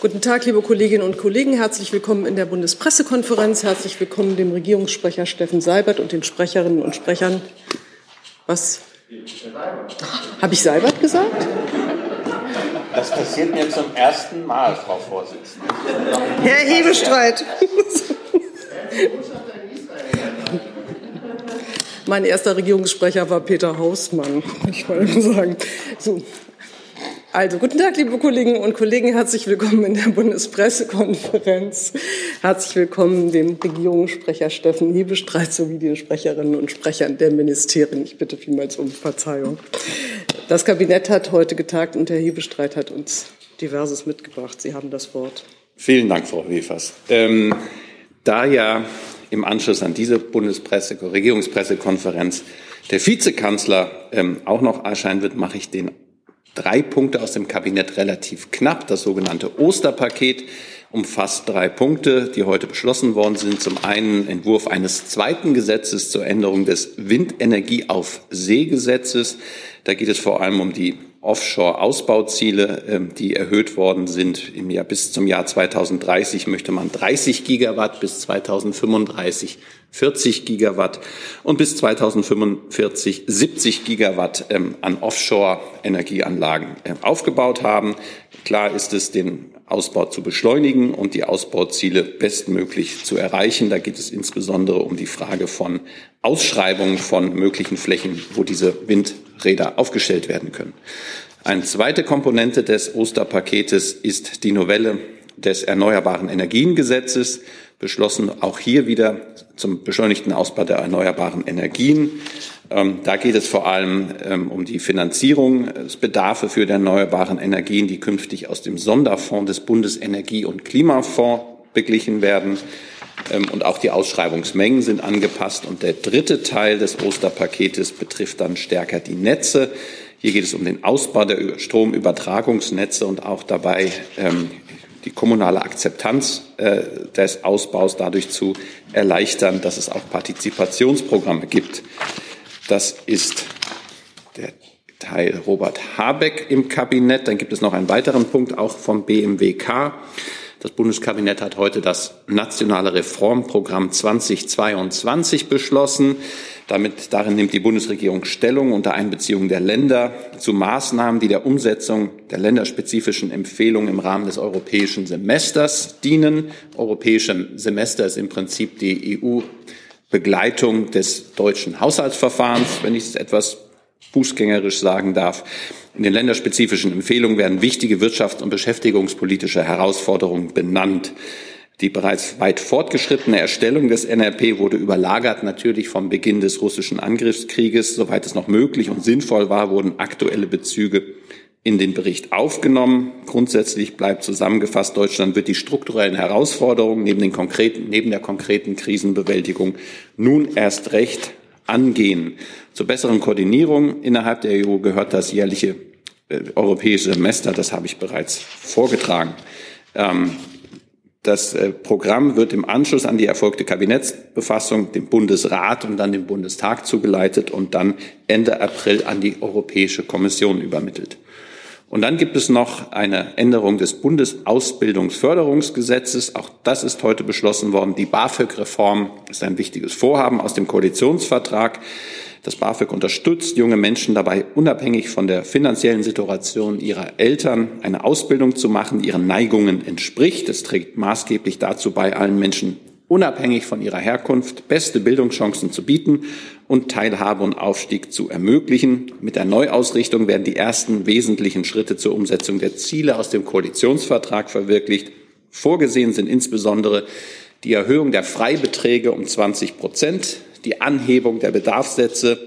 Guten Tag, liebe Kolleginnen und Kollegen. Herzlich willkommen in der Bundespressekonferenz. Herzlich willkommen dem Regierungssprecher Steffen Seibert und den Sprecherinnen und Sprechern. Was? Habe ich Seibert gesagt? Das passiert mir zum ersten Mal, Frau Vorsitzende. Herr Hebestreit. Mein erster Regierungssprecher war Peter Hausmann, ich wollte sagen. So. Also, guten Tag, liebe Kolleginnen und Kollegen. Herzlich willkommen in der Bundespressekonferenz. Herzlich willkommen dem Regierungssprecher Steffen Hebestreit sowie den Sprecherinnen und Sprechern der Ministerien. Ich bitte vielmals um Verzeihung. Das Kabinett hat heute getagt und Herr Hebestreit hat uns diverses mitgebracht. Sie haben das Wort. Vielen Dank, Frau Wefers. Ähm, da ja im Anschluss an diese Bundespresse, Regierungspressekonferenz der Vizekanzler ähm, auch noch erscheinen wird, mache ich den drei Punkte aus dem Kabinett relativ knapp. Das sogenannte Osterpaket umfasst drei Punkte, die heute beschlossen worden sind. Zum einen Entwurf eines zweiten Gesetzes zur Änderung des Windenergie auf See-Gesetzes. Da geht es vor allem um die Offshore-Ausbauziele, ähm, die erhöht worden sind. Im Jahr bis zum Jahr 2030 möchte man 30 Gigawatt, bis 2035 40 Gigawatt und bis 2045 70 Gigawatt ähm, an Offshore-Energieanlagen äh, aufgebaut haben. Klar ist es, den Ausbau zu beschleunigen und die Ausbauziele bestmöglich zu erreichen. Da geht es insbesondere um die Frage von Ausschreibungen von möglichen Flächen, wo diese Windräder aufgestellt werden können. Eine zweite Komponente des Osterpaketes ist die Novelle des Erneuerbaren Energiengesetzes beschlossen, auch hier wieder zum beschleunigten Ausbau der erneuerbaren Energien. Ähm, da geht es vor allem ähm, um die Finanzierungsbedarfe für die erneuerbaren Energien, die künftig aus dem Sonderfonds des Bundesenergie- und Klimafonds beglichen werden. Ähm, und auch die Ausschreibungsmengen sind angepasst. Und der dritte Teil des Osterpaketes betrifft dann stärker die Netze. Hier geht es um den Ausbau der Stromübertragungsnetze und auch dabei die kommunale Akzeptanz äh, des Ausbaus dadurch zu erleichtern, dass es auch Partizipationsprogramme gibt. Das ist der Teil Robert Habeck im Kabinett. Dann gibt es noch einen weiteren Punkt, auch vom BMWK. Das Bundeskabinett hat heute das nationale Reformprogramm 2022 beschlossen. Damit darin nimmt die Bundesregierung Stellung unter Einbeziehung der Länder zu Maßnahmen, die der Umsetzung der länderspezifischen Empfehlungen im Rahmen des europäischen Semesters dienen. Europäische Semester ist im Prinzip die EU Begleitung des deutschen Haushaltsverfahrens, wenn ich es etwas fußgängerisch sagen darf. In den länderspezifischen Empfehlungen werden wichtige wirtschafts- und beschäftigungspolitische Herausforderungen benannt. Die bereits weit fortgeschrittene Erstellung des NRP wurde überlagert natürlich vom Beginn des russischen Angriffskrieges. Soweit es noch möglich und sinnvoll war, wurden aktuelle Bezüge in den Bericht aufgenommen. Grundsätzlich bleibt zusammengefasst, Deutschland wird die strukturellen Herausforderungen neben, den konkreten, neben der konkreten Krisenbewältigung nun erst recht angehen. Zur besseren Koordinierung innerhalb der EU gehört das jährliche äh, europäische Semester, das habe ich bereits vorgetragen. Ähm, das äh, Programm wird im Anschluss an die erfolgte Kabinettsbefassung dem Bundesrat und dann dem Bundestag zugeleitet und dann Ende April an die Europäische Kommission übermittelt. Und dann gibt es noch eine Änderung des Bundesausbildungsförderungsgesetzes. Auch das ist heute beschlossen worden. Die BAföG-Reform ist ein wichtiges Vorhaben aus dem Koalitionsvertrag. Das BAföG unterstützt junge Menschen dabei, unabhängig von der finanziellen Situation ihrer Eltern eine Ausbildung zu machen, die ihren Neigungen entspricht. Es trägt maßgeblich dazu bei, allen Menschen unabhängig von ihrer Herkunft beste Bildungschancen zu bieten und Teilhabe und Aufstieg zu ermöglichen. Mit der Neuausrichtung werden die ersten wesentlichen Schritte zur Umsetzung der Ziele aus dem Koalitionsvertrag verwirklicht. Vorgesehen sind insbesondere die Erhöhung der Freibeträge um 20 Prozent, die Anhebung der Bedarfssätze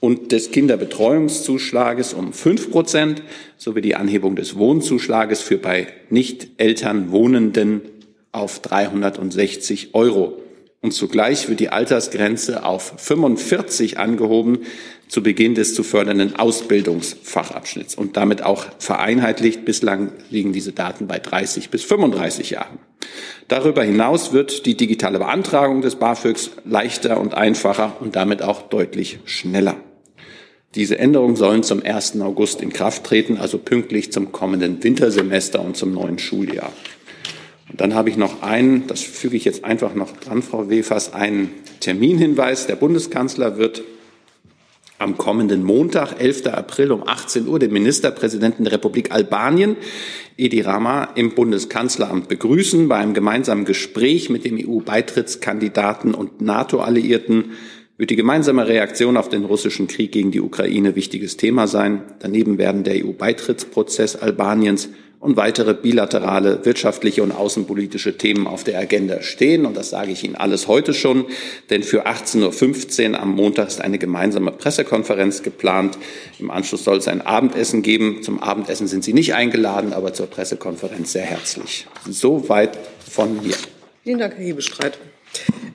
und des Kinderbetreuungszuschlages um fünf Prozent sowie die Anhebung des Wohnzuschlages für bei Nicht-Eltern Wohnenden auf 360 Euro. Und zugleich wird die Altersgrenze auf 45 angehoben zu Beginn des zu fördernden Ausbildungsfachabschnitts und damit auch vereinheitlicht. Bislang liegen diese Daten bei 30 bis 35 Jahren. Darüber hinaus wird die digitale Beantragung des BAföGs leichter und einfacher und damit auch deutlich schneller. Diese Änderungen sollen zum 1. August in Kraft treten, also pünktlich zum kommenden Wintersemester und zum neuen Schuljahr. Dann habe ich noch einen, das füge ich jetzt einfach noch dran, Frau Wefers, einen Terminhinweis. Der Bundeskanzler wird am kommenden Montag, 11. April um 18 Uhr den Ministerpräsidenten der Republik Albanien, Edi Rama, im Bundeskanzleramt begrüßen. Bei einem gemeinsamen Gespräch mit dem EU-Beitrittskandidaten und NATO-Alliierten wird die gemeinsame Reaktion auf den russischen Krieg gegen die Ukraine wichtiges Thema sein. Daneben werden der EU-Beitrittsprozess Albaniens und weitere bilaterale wirtschaftliche und außenpolitische Themen auf der Agenda stehen. Und das sage ich Ihnen alles heute schon, denn für 18.15 Uhr am Montag ist eine gemeinsame Pressekonferenz geplant. Im Anschluss soll es ein Abendessen geben. Zum Abendessen sind Sie nicht eingeladen, aber zur Pressekonferenz sehr herzlich. Soweit von mir. Vielen Dank, Herr Hebestreit.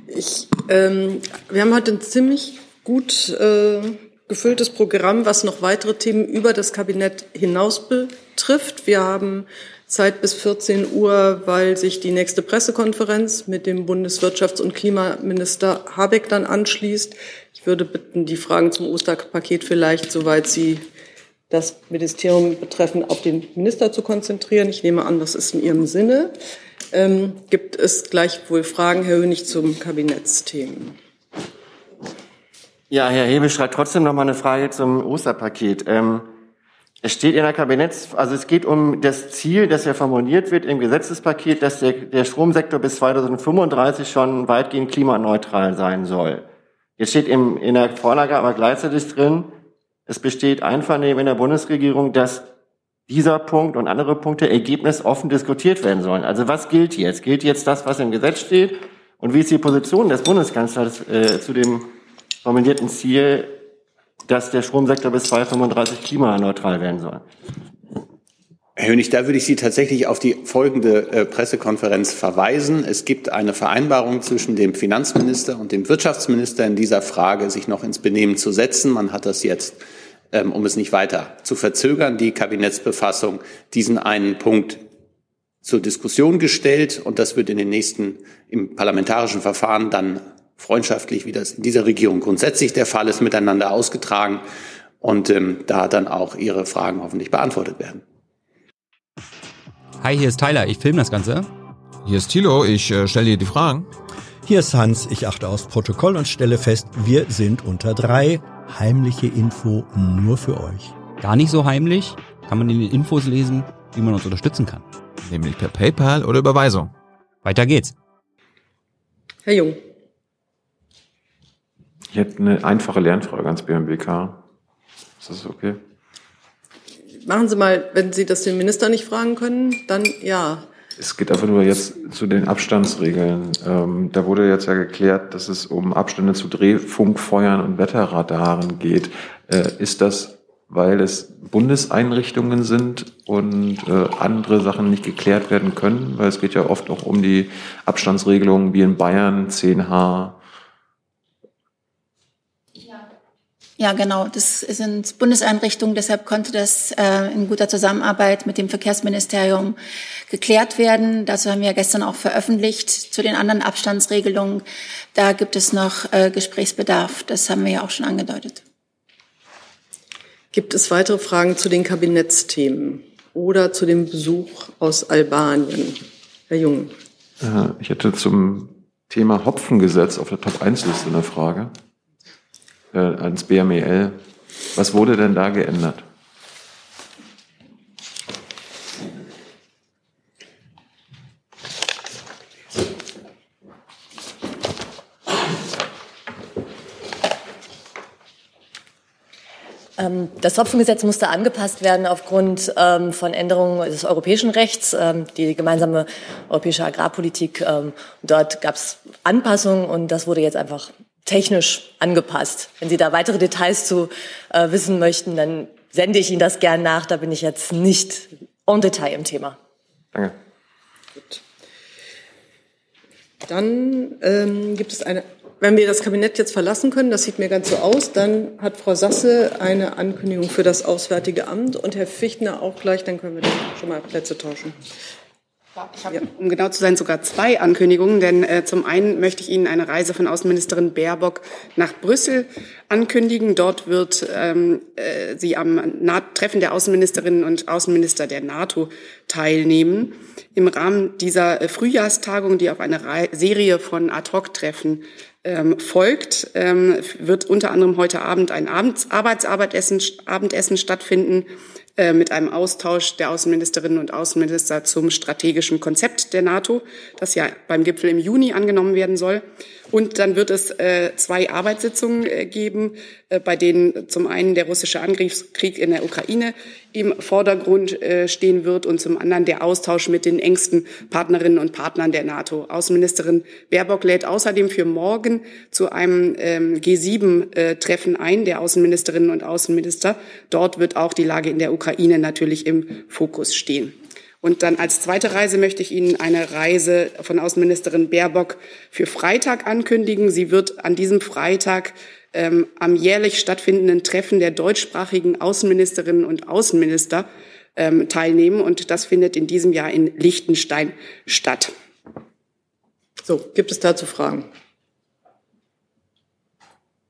Ich, ähm, wir haben heute ein ziemlich gut äh, gefülltes Programm, was noch weitere Themen über das Kabinett hinaus betrifft. Wir haben Zeit bis 14 Uhr, weil sich die nächste Pressekonferenz mit dem Bundeswirtschafts- und Klimaminister Habeck dann anschließt. Ich würde bitten, die Fragen zum Osterpaket vielleicht, soweit Sie das Ministerium betreffen, auf den Minister zu konzentrieren. Ich nehme an, das ist in Ihrem Sinne. Ähm, gibt es gleichwohl Fragen, Herr Hönig, zum Kabinettsthemen? Ja, Herr Hebel schreibt trotzdem noch mal eine Frage zum Osterpaket. Ähm, es steht in der Kabinetts, also es geht um das Ziel, das ja formuliert wird im Gesetzespaket, dass der, der Stromsektor bis 2035 schon weitgehend klimaneutral sein soll. Jetzt steht im, in der Vorlage aber gleichzeitig drin, es besteht Einvernehmen in der Bundesregierung, dass dieser Punkt und andere Punkte ergebnisoffen diskutiert werden sollen. Also was gilt jetzt? Gilt jetzt das, was im Gesetz steht? Und wie ist die Position des Bundeskanzlers äh, zu dem formulierten Ziel, dass der Stromsektor bis 2035 klimaneutral werden soll. Herr Hönig, da würde ich Sie tatsächlich auf die folgende äh, Pressekonferenz verweisen. Es gibt eine Vereinbarung zwischen dem Finanzminister und dem Wirtschaftsminister in dieser Frage, sich noch ins Benehmen zu setzen. Man hat das jetzt, ähm, um es nicht weiter zu verzögern, die Kabinettsbefassung, diesen einen Punkt zur Diskussion gestellt. Und das wird in den nächsten, im parlamentarischen Verfahren dann freundschaftlich, wie das in dieser Regierung grundsätzlich der Fall ist, miteinander ausgetragen und ähm, da dann auch Ihre Fragen hoffentlich beantwortet werden. Hi, hier ist Tyler, ich filme das Ganze. Hier ist Thilo, ich äh, stelle dir die Fragen. Hier ist Hans, ich achte aufs Protokoll und stelle fest, wir sind unter drei. Heimliche Info nur für euch. Gar nicht so heimlich, kann man in den Infos lesen, wie man uns unterstützen kann. Nämlich per PayPal oder Überweisung. Weiter geht's. Herr Jung. Ich hätte eine einfache Lernfrage ans BMWK. Ist das okay? Machen Sie mal, wenn Sie das den Minister nicht fragen können, dann ja. Es geht einfach nur jetzt zu den Abstandsregeln. Ähm, da wurde jetzt ja geklärt, dass es um Abstände zu Drehfunkfeuern und Wetterradaren geht. Äh, ist das, weil es Bundeseinrichtungen sind und äh, andere Sachen nicht geklärt werden können? Weil es geht ja oft auch um die Abstandsregelungen wie in Bayern, 10H, Ja, genau. Das sind Bundeseinrichtungen. Deshalb konnte das äh, in guter Zusammenarbeit mit dem Verkehrsministerium geklärt werden. Dazu haben wir ja gestern auch veröffentlicht. Zu den anderen Abstandsregelungen, da gibt es noch äh, Gesprächsbedarf. Das haben wir ja auch schon angedeutet. Gibt es weitere Fragen zu den Kabinettsthemen oder zu dem Besuch aus Albanien? Herr Jung. Äh, ich hätte zum Thema Hopfengesetz auf der Top-1-Liste eine Frage äh, ans BMEL. Was wurde denn da geändert? Ähm, das Hopfengesetz musste angepasst werden aufgrund ähm, von Änderungen des europäischen Rechts, ähm, die gemeinsame europäische Agrarpolitik. dort gab es Anpassungen und das wurde jetzt einfach technisch angepasst. Wenn Sie da weitere Details zu äh, wissen möchten, dann sende ich Ihnen das gern nach. Da bin ich jetzt nicht en Detail im Thema. Danke. Gut. Dann ähm, gibt es eine, wenn wir das Kabinett jetzt verlassen können, das sieht mir ganz so aus, dann hat Frau Sasse eine Ankündigung für das Auswärtige Amt und Herr Fichtner auch gleich, dann können wir dann schon mal Plätze tauschen. Ich habe, um genau zu sein, sogar zwei Ankündigungen. Denn äh, zum einen möchte ich Ihnen eine Reise von Außenministerin Baerbock nach Brüssel ankündigen. Dort wird ähm, äh, sie am Na Treffen der Außenministerinnen und Außenminister der NATO teilnehmen. Im Rahmen dieser äh, Frühjahrstagung, die auf eine Re Serie von Ad-Hoc-Treffen ähm, folgt, ähm, wird unter anderem heute Abend ein Abends Arbeitsabendessen Abendessen stattfinden äh, mit einem Austausch der Außenministerinnen und Außenminister zum strategischen Konzept der NATO, das ja beim Gipfel im Juni angenommen werden soll. Und dann wird es äh, zwei Arbeitssitzungen äh, geben, äh, bei denen zum einen der russische Angriffskrieg in der Ukraine im Vordergrund äh, stehen wird und zum anderen der Austausch mit den engsten Partnerinnen und Partnern der NATO. Außenministerin Baerbock lädt außerdem für morgen zu einem ähm, G7-Treffen ein, der Außenministerinnen und Außenminister. Dort wird auch die Lage in der Ukraine natürlich im Fokus stehen. Und dann als zweite Reise möchte ich Ihnen eine Reise von Außenministerin Baerbock für Freitag ankündigen. Sie wird an diesem Freitag ähm, am jährlich stattfindenden Treffen der deutschsprachigen Außenministerinnen und Außenminister ähm, teilnehmen. Und das findet in diesem Jahr in Liechtenstein statt. So, gibt es dazu Fragen?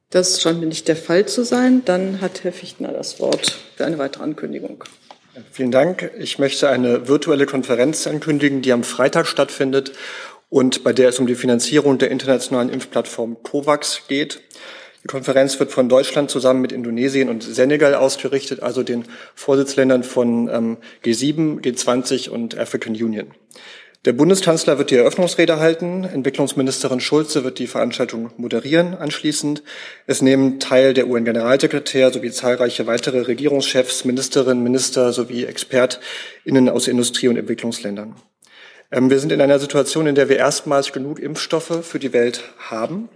Das scheint mir nicht der Fall zu sein. Dann hat Herr Fichtner das Wort für eine weitere Ankündigung. Vielen Dank. Ich möchte eine virtuelle Konferenz ankündigen, die am Freitag stattfindet und bei der es um die Finanzierung der internationalen Impfplattform COVAX geht. Die Konferenz wird von Deutschland zusammen mit Indonesien und Senegal ausgerichtet, also den Vorsitzländern von ähm, G7, G20 und African Union. Der Bundeskanzler wird die Eröffnungsrede halten. Entwicklungsministerin Schulze wird die Veranstaltung moderieren anschließend. Es nehmen teil der UN-Generalsekretär sowie zahlreiche weitere Regierungschefs, Ministerinnen, Minister sowie ExpertInnen aus Industrie- und Entwicklungsländern. Ähm, wir sind in einer Situation, in der wir erstmals genug Impfstoffe für die Welt haben.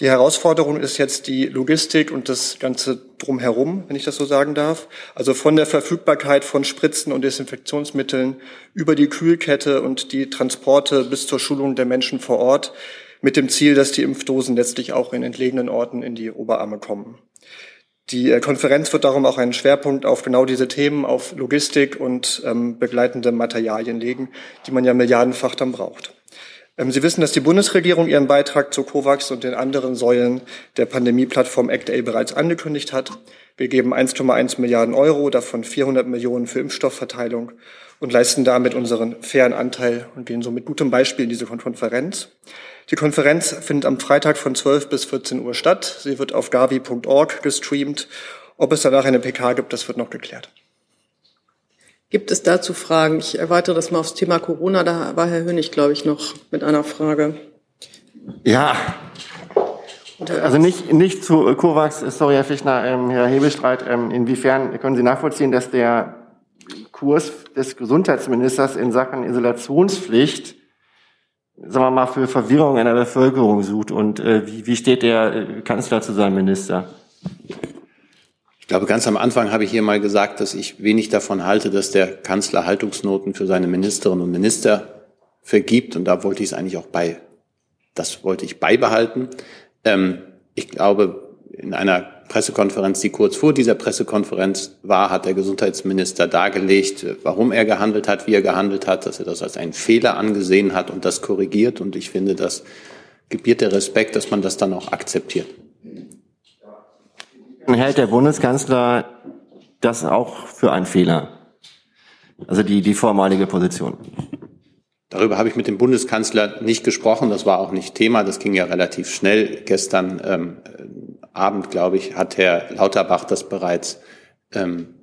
Die Herausforderung ist jetzt die Logistik und das Ganze drumherum, wenn ich das so sagen darf. Also von der Verfügbarkeit von Spritzen und Desinfektionsmitteln über die Kühlkette und die Transporte bis zur Schulung der Menschen vor Ort mit dem Ziel, dass die Impfdosen letztlich auch in entlegenen Orten in die Oberarme kommen. Die äh, Konferenz wird darum auch einen Schwerpunkt auf genau diese Themen, auf Logistik und ähm, begleitende Materialien legen, die man ja milliardenfach dann braucht. Ähm, Sie wissen, dass die Bundesregierung ihren Beitrag zu COVAX und den anderen Säulen der Pandemieplattform ACT-A bereits angekündigt hat. Wir geben 1,1 Milliarden Euro, davon 400 Millionen für Impfstoffverteilung und leisten damit unseren fairen Anteil und gehen so mit gutem Beispiel in diese Konferenz. Die Konferenz findet am Freitag von 12 bis 14 Uhr statt. Sie wird auf gavi.org gestreamt. Ob es danach eine PK gibt, das wird noch geklärt. Gibt es dazu Fragen? Ich erweitere das mal aufs Thema Corona. Da war Herr Hönig, glaube ich, noch mit einer Frage. Ja. Also nicht, nicht zu COVAX, sorry, Herr Fichtner, ähm, Herr Hebestreit, ähm, inwiefern können Sie nachvollziehen, dass der Kurs des Gesundheitsministers in Sachen Isolationspflicht, sagen wir mal, für Verwirrung in der Bevölkerung sucht und äh, wie, wie steht der äh, Kanzler zu seinem Minister? Ich glaube, ganz am Anfang habe ich hier mal gesagt, dass ich wenig davon halte, dass der Kanzler Haltungsnoten für seine Ministerinnen und Minister vergibt. Und da wollte ich es eigentlich auch bei, das wollte ich beibehalten. Ähm, ich glaube, in einer Pressekonferenz, die kurz vor dieser Pressekonferenz war, hat der Gesundheitsminister dargelegt, warum er gehandelt hat, wie er gehandelt hat, dass er das als einen Fehler angesehen hat und das korrigiert. Und ich finde, das gebiert der Respekt, dass man das dann auch akzeptiert hält der Bundeskanzler das auch für einen Fehler? Also die, die vormalige Position. Darüber habe ich mit dem Bundeskanzler nicht gesprochen. Das war auch nicht Thema. Das ging ja relativ schnell. Gestern ähm, Abend, glaube ich, hat Herr Lauterbach das bereits ähm,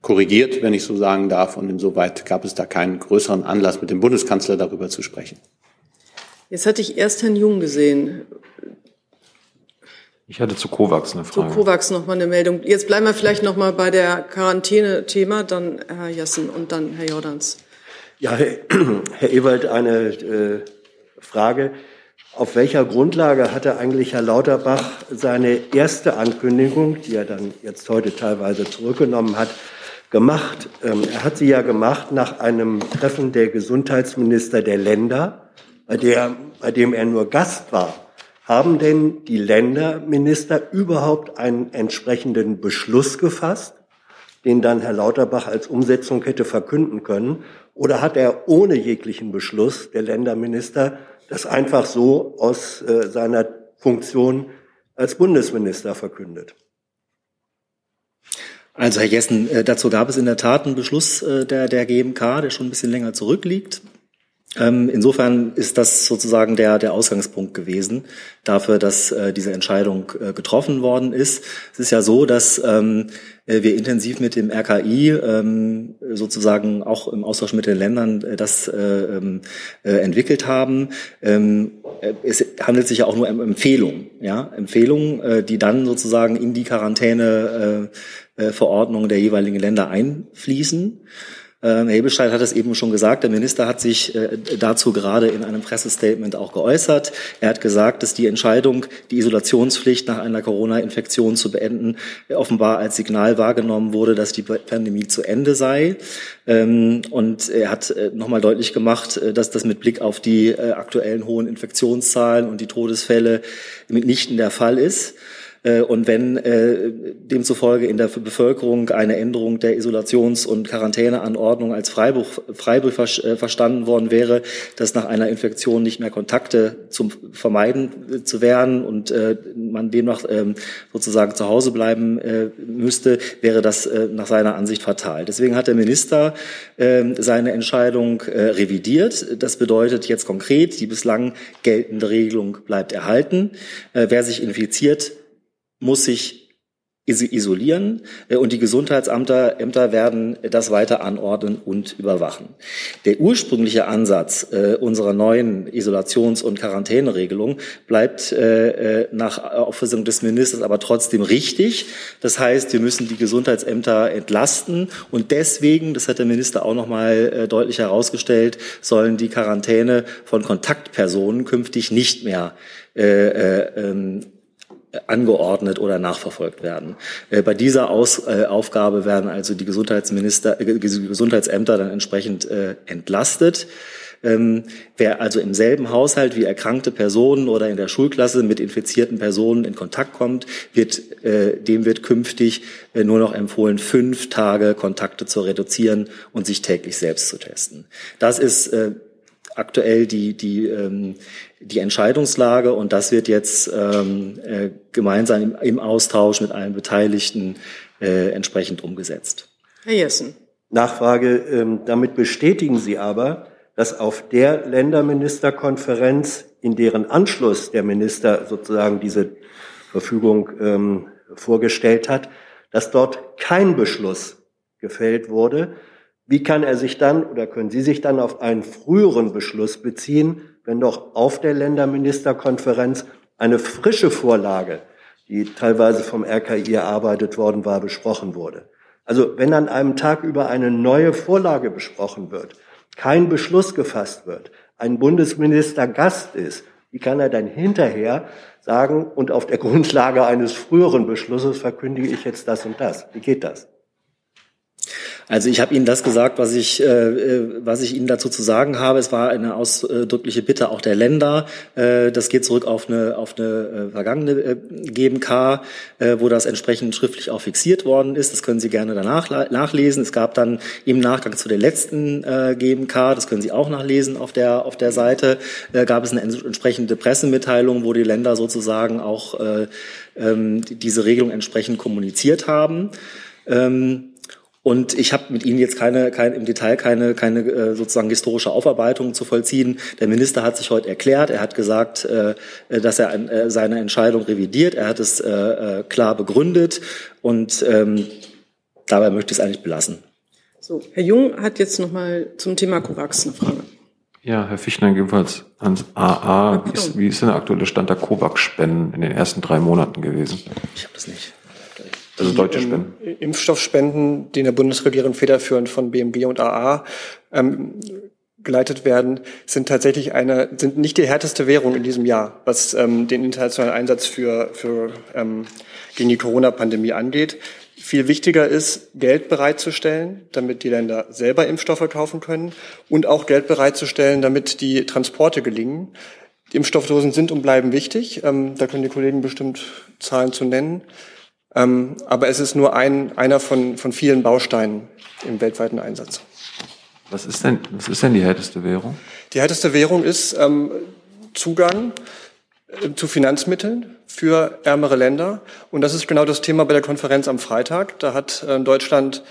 korrigiert, wenn ich so sagen darf. Und insoweit gab es da keinen größeren Anlass, mit dem Bundeskanzler darüber zu sprechen. Jetzt hatte ich erst Herrn Jung gesehen. Ich hatte zu COVAX eine Frage. Zu COVAX noch mal eine Meldung. Jetzt bleiben wir vielleicht noch mal bei der Quarantäne-Thema, dann Herr Jessen und dann Herr Jordans. Ja, Herr, Herr Ewald, eine äh, Frage. Auf welcher Grundlage hatte eigentlich Herr Lauterbach seine erste Ankündigung, die er dann jetzt heute teilweise zurückgenommen hat, gemacht? Ähm, er hat sie ja gemacht nach einem Treffen der Gesundheitsminister der Länder, bei, der, bei dem er nur Gast war. Haben denn die Länderminister überhaupt einen entsprechenden Beschluss gefasst, den dann Herr Lauterbach als Umsetzung hätte verkünden können? Oder hat er ohne jeglichen Beschluss der Länderminister das einfach so aus äh, seiner Funktion als Bundesminister verkündet? Also Herr Jessen, äh, dazu gab es in der Tat einen Beschluss äh, der, der GMK, der schon ein bisschen länger zurückliegt. Ähm, insofern ist das sozusagen der, der Ausgangspunkt gewesen dafür, dass äh, diese Entscheidung äh, getroffen worden ist. Es ist ja so, dass ähm, äh, wir intensiv mit dem RKI ähm, sozusagen auch im Austausch mit den Ländern äh, das äh, ähm, äh, entwickelt haben. Ähm, es handelt sich ja auch nur um Empfehlungen, ja, Empfehlungen, äh, die dann sozusagen in die Quarantäne äh, äh, der jeweiligen Länder einfließen. Ähm, Herr Hebelstein hat es eben schon gesagt, der Minister hat sich äh, dazu gerade in einem Pressestatement auch geäußert. Er hat gesagt, dass die Entscheidung, die Isolationspflicht nach einer Corona-Infektion zu beenden, offenbar als Signal wahrgenommen wurde, dass die Pandemie zu Ende sei. Ähm, und er hat äh, nochmal deutlich gemacht, äh, dass das mit Blick auf die aktuellen hohen Infektionszahlen und die Todesfälle mitnichten der Fall ist. Äh, und wenn äh, demzufolge in der Bevölkerung eine Änderung der Isolations- und Quarantäneanordnung als Freiburg, Freiburg äh, verstanden worden wäre, dass nach einer Infektion nicht mehr Kontakte zum Vermeiden zu werden und man demnach ähm, sozusagen zu Hause bleiben müsste, wäre das nach seiner Ansicht fatal. Deswegen hat der Minister ähm, seine Entscheidung revidiert. Das bedeutet jetzt konkret, die bislang geltende Regelung bleibt erhalten. Wer sich infiziert, muss sich isolieren äh, und die Gesundheitsämter Ämter werden das weiter anordnen und überwachen. Der ursprüngliche Ansatz äh, unserer neuen Isolations- und Quarantäneregelung bleibt äh, nach Auffassung des Ministers aber trotzdem richtig. Das heißt, wir müssen die Gesundheitsämter entlasten und deswegen, das hat der Minister auch noch mal deutlich herausgestellt, sollen die Quarantäne von Kontaktpersonen künftig nicht mehr ähm, angeordnet oder nachverfolgt werden. Äh, bei dieser Aus, äh, Aufgabe werden also die Gesundheitsminister, äh, Gesundheitsämter dann entsprechend äh, entlastet. Ähm, wer also im selben Haushalt wie erkrankte Personen oder in der Schulklasse mit infizierten Personen in Kontakt kommt, wird, äh, dem wird künftig äh, nur noch empfohlen, fünf Tage Kontakte zu reduzieren und sich täglich selbst zu testen. Das ist äh, aktuell die, die, ähm, die Entscheidungslage und das wird jetzt ähm, äh, gemeinsam im, im, Austausch mit allen Beteiligten äh, entsprechend umgesetzt. Herr Jessen. Nachfrage. Ähm, damit bestätigen Sie aber, dass auf der Länderministerkonferenz, in deren Anschluss der Minister sozusagen diese Verfügung ähm, vorgestellt hat, dass dort kein Beschluss gefällt wurde, wie kann er sich dann oder können Sie sich dann auf einen früheren Beschluss beziehen, wenn doch auf der Länderministerkonferenz eine frische Vorlage, die teilweise vom RKI erarbeitet worden war, besprochen wurde? Also wenn an einem Tag über eine neue Vorlage besprochen wird, kein Beschluss gefasst wird, ein Bundesminister Gast ist, wie kann er dann hinterher sagen, und auf der Grundlage eines früheren Beschlusses verkündige ich jetzt das und das? Wie geht das? Also ich habe Ihnen das gesagt, was ich, äh, äh, was ich Ihnen dazu zu sagen habe. Es war eine ausdrückliche Bitte auch der Länder. Äh, das geht zurück auf eine, auf eine äh, vergangene äh, GMK, äh, wo das entsprechend schriftlich auch fixiert worden ist. Das können Sie gerne danach nachlesen. Es gab dann im Nachgang zu der letzten äh, GMK, das können Sie auch nachlesen auf der, auf der Seite, äh, gab es eine entsprechende Pressemitteilung, wo die Länder sozusagen auch äh, ähm, diese Regelung entsprechend kommuniziert haben. Ähm, und ich habe mit Ihnen jetzt keine, keine im Detail keine, keine äh, sozusagen historische Aufarbeitung zu vollziehen. Der Minister hat sich heute erklärt. Er hat gesagt, äh, dass er äh, seine Entscheidung revidiert. Er hat es äh, äh, klar begründet. Und ähm, dabei möchte ich es eigentlich belassen. So, Herr Jung hat jetzt noch mal zum Thema COVAX eine Frage. Ja, Herr Fichtner, jedenfalls ans AA. Wie ist, wie ist denn der aktuelle Stand der COVAX-Spenden in den ersten drei Monaten gewesen? Ich habe das nicht. Also deutsche Spenden. Ähm, Impfstoffspenden, die in der Bundesregierung federführend von BMG und AA ähm, geleitet werden, sind tatsächlich eine, sind nicht die härteste Währung in diesem Jahr, was ähm, den internationalen Einsatz für, für ähm, gegen die Corona-Pandemie angeht. Viel wichtiger ist, Geld bereitzustellen, damit die Länder selber Impfstoffe kaufen können und auch Geld bereitzustellen, damit die Transporte gelingen. Die Impfstoffdosen sind und bleiben wichtig. Ähm, da können die Kollegen bestimmt Zahlen zu nennen. Ähm, aber es ist nur ein, einer von, von vielen Bausteinen im weltweiten Einsatz. Was ist denn, was ist denn die härteste Währung? Die härteste Währung ist ähm, Zugang äh, zu Finanzmitteln für ärmere Länder. Und das ist genau das Thema bei der Konferenz am Freitag. Da hat äh, Deutschland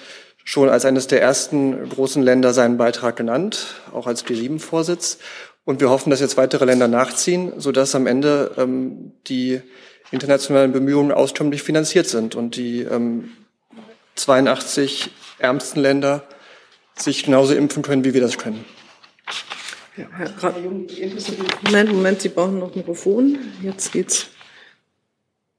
schon als eines der ersten großen Länder seinen Beitrag genannt, auch als G7-Vorsitz. Und wir hoffen, dass jetzt weitere Länder nachziehen, sodass am Ende ähm, die internationalen Bemühungen auskömmlich finanziert sind und die ähm, 82 ärmsten Länder sich genauso impfen können, wie wir das können. Ja, Herr Moment, Moment, Sie brauchen noch ein Mikrofon. Jetzt geht's.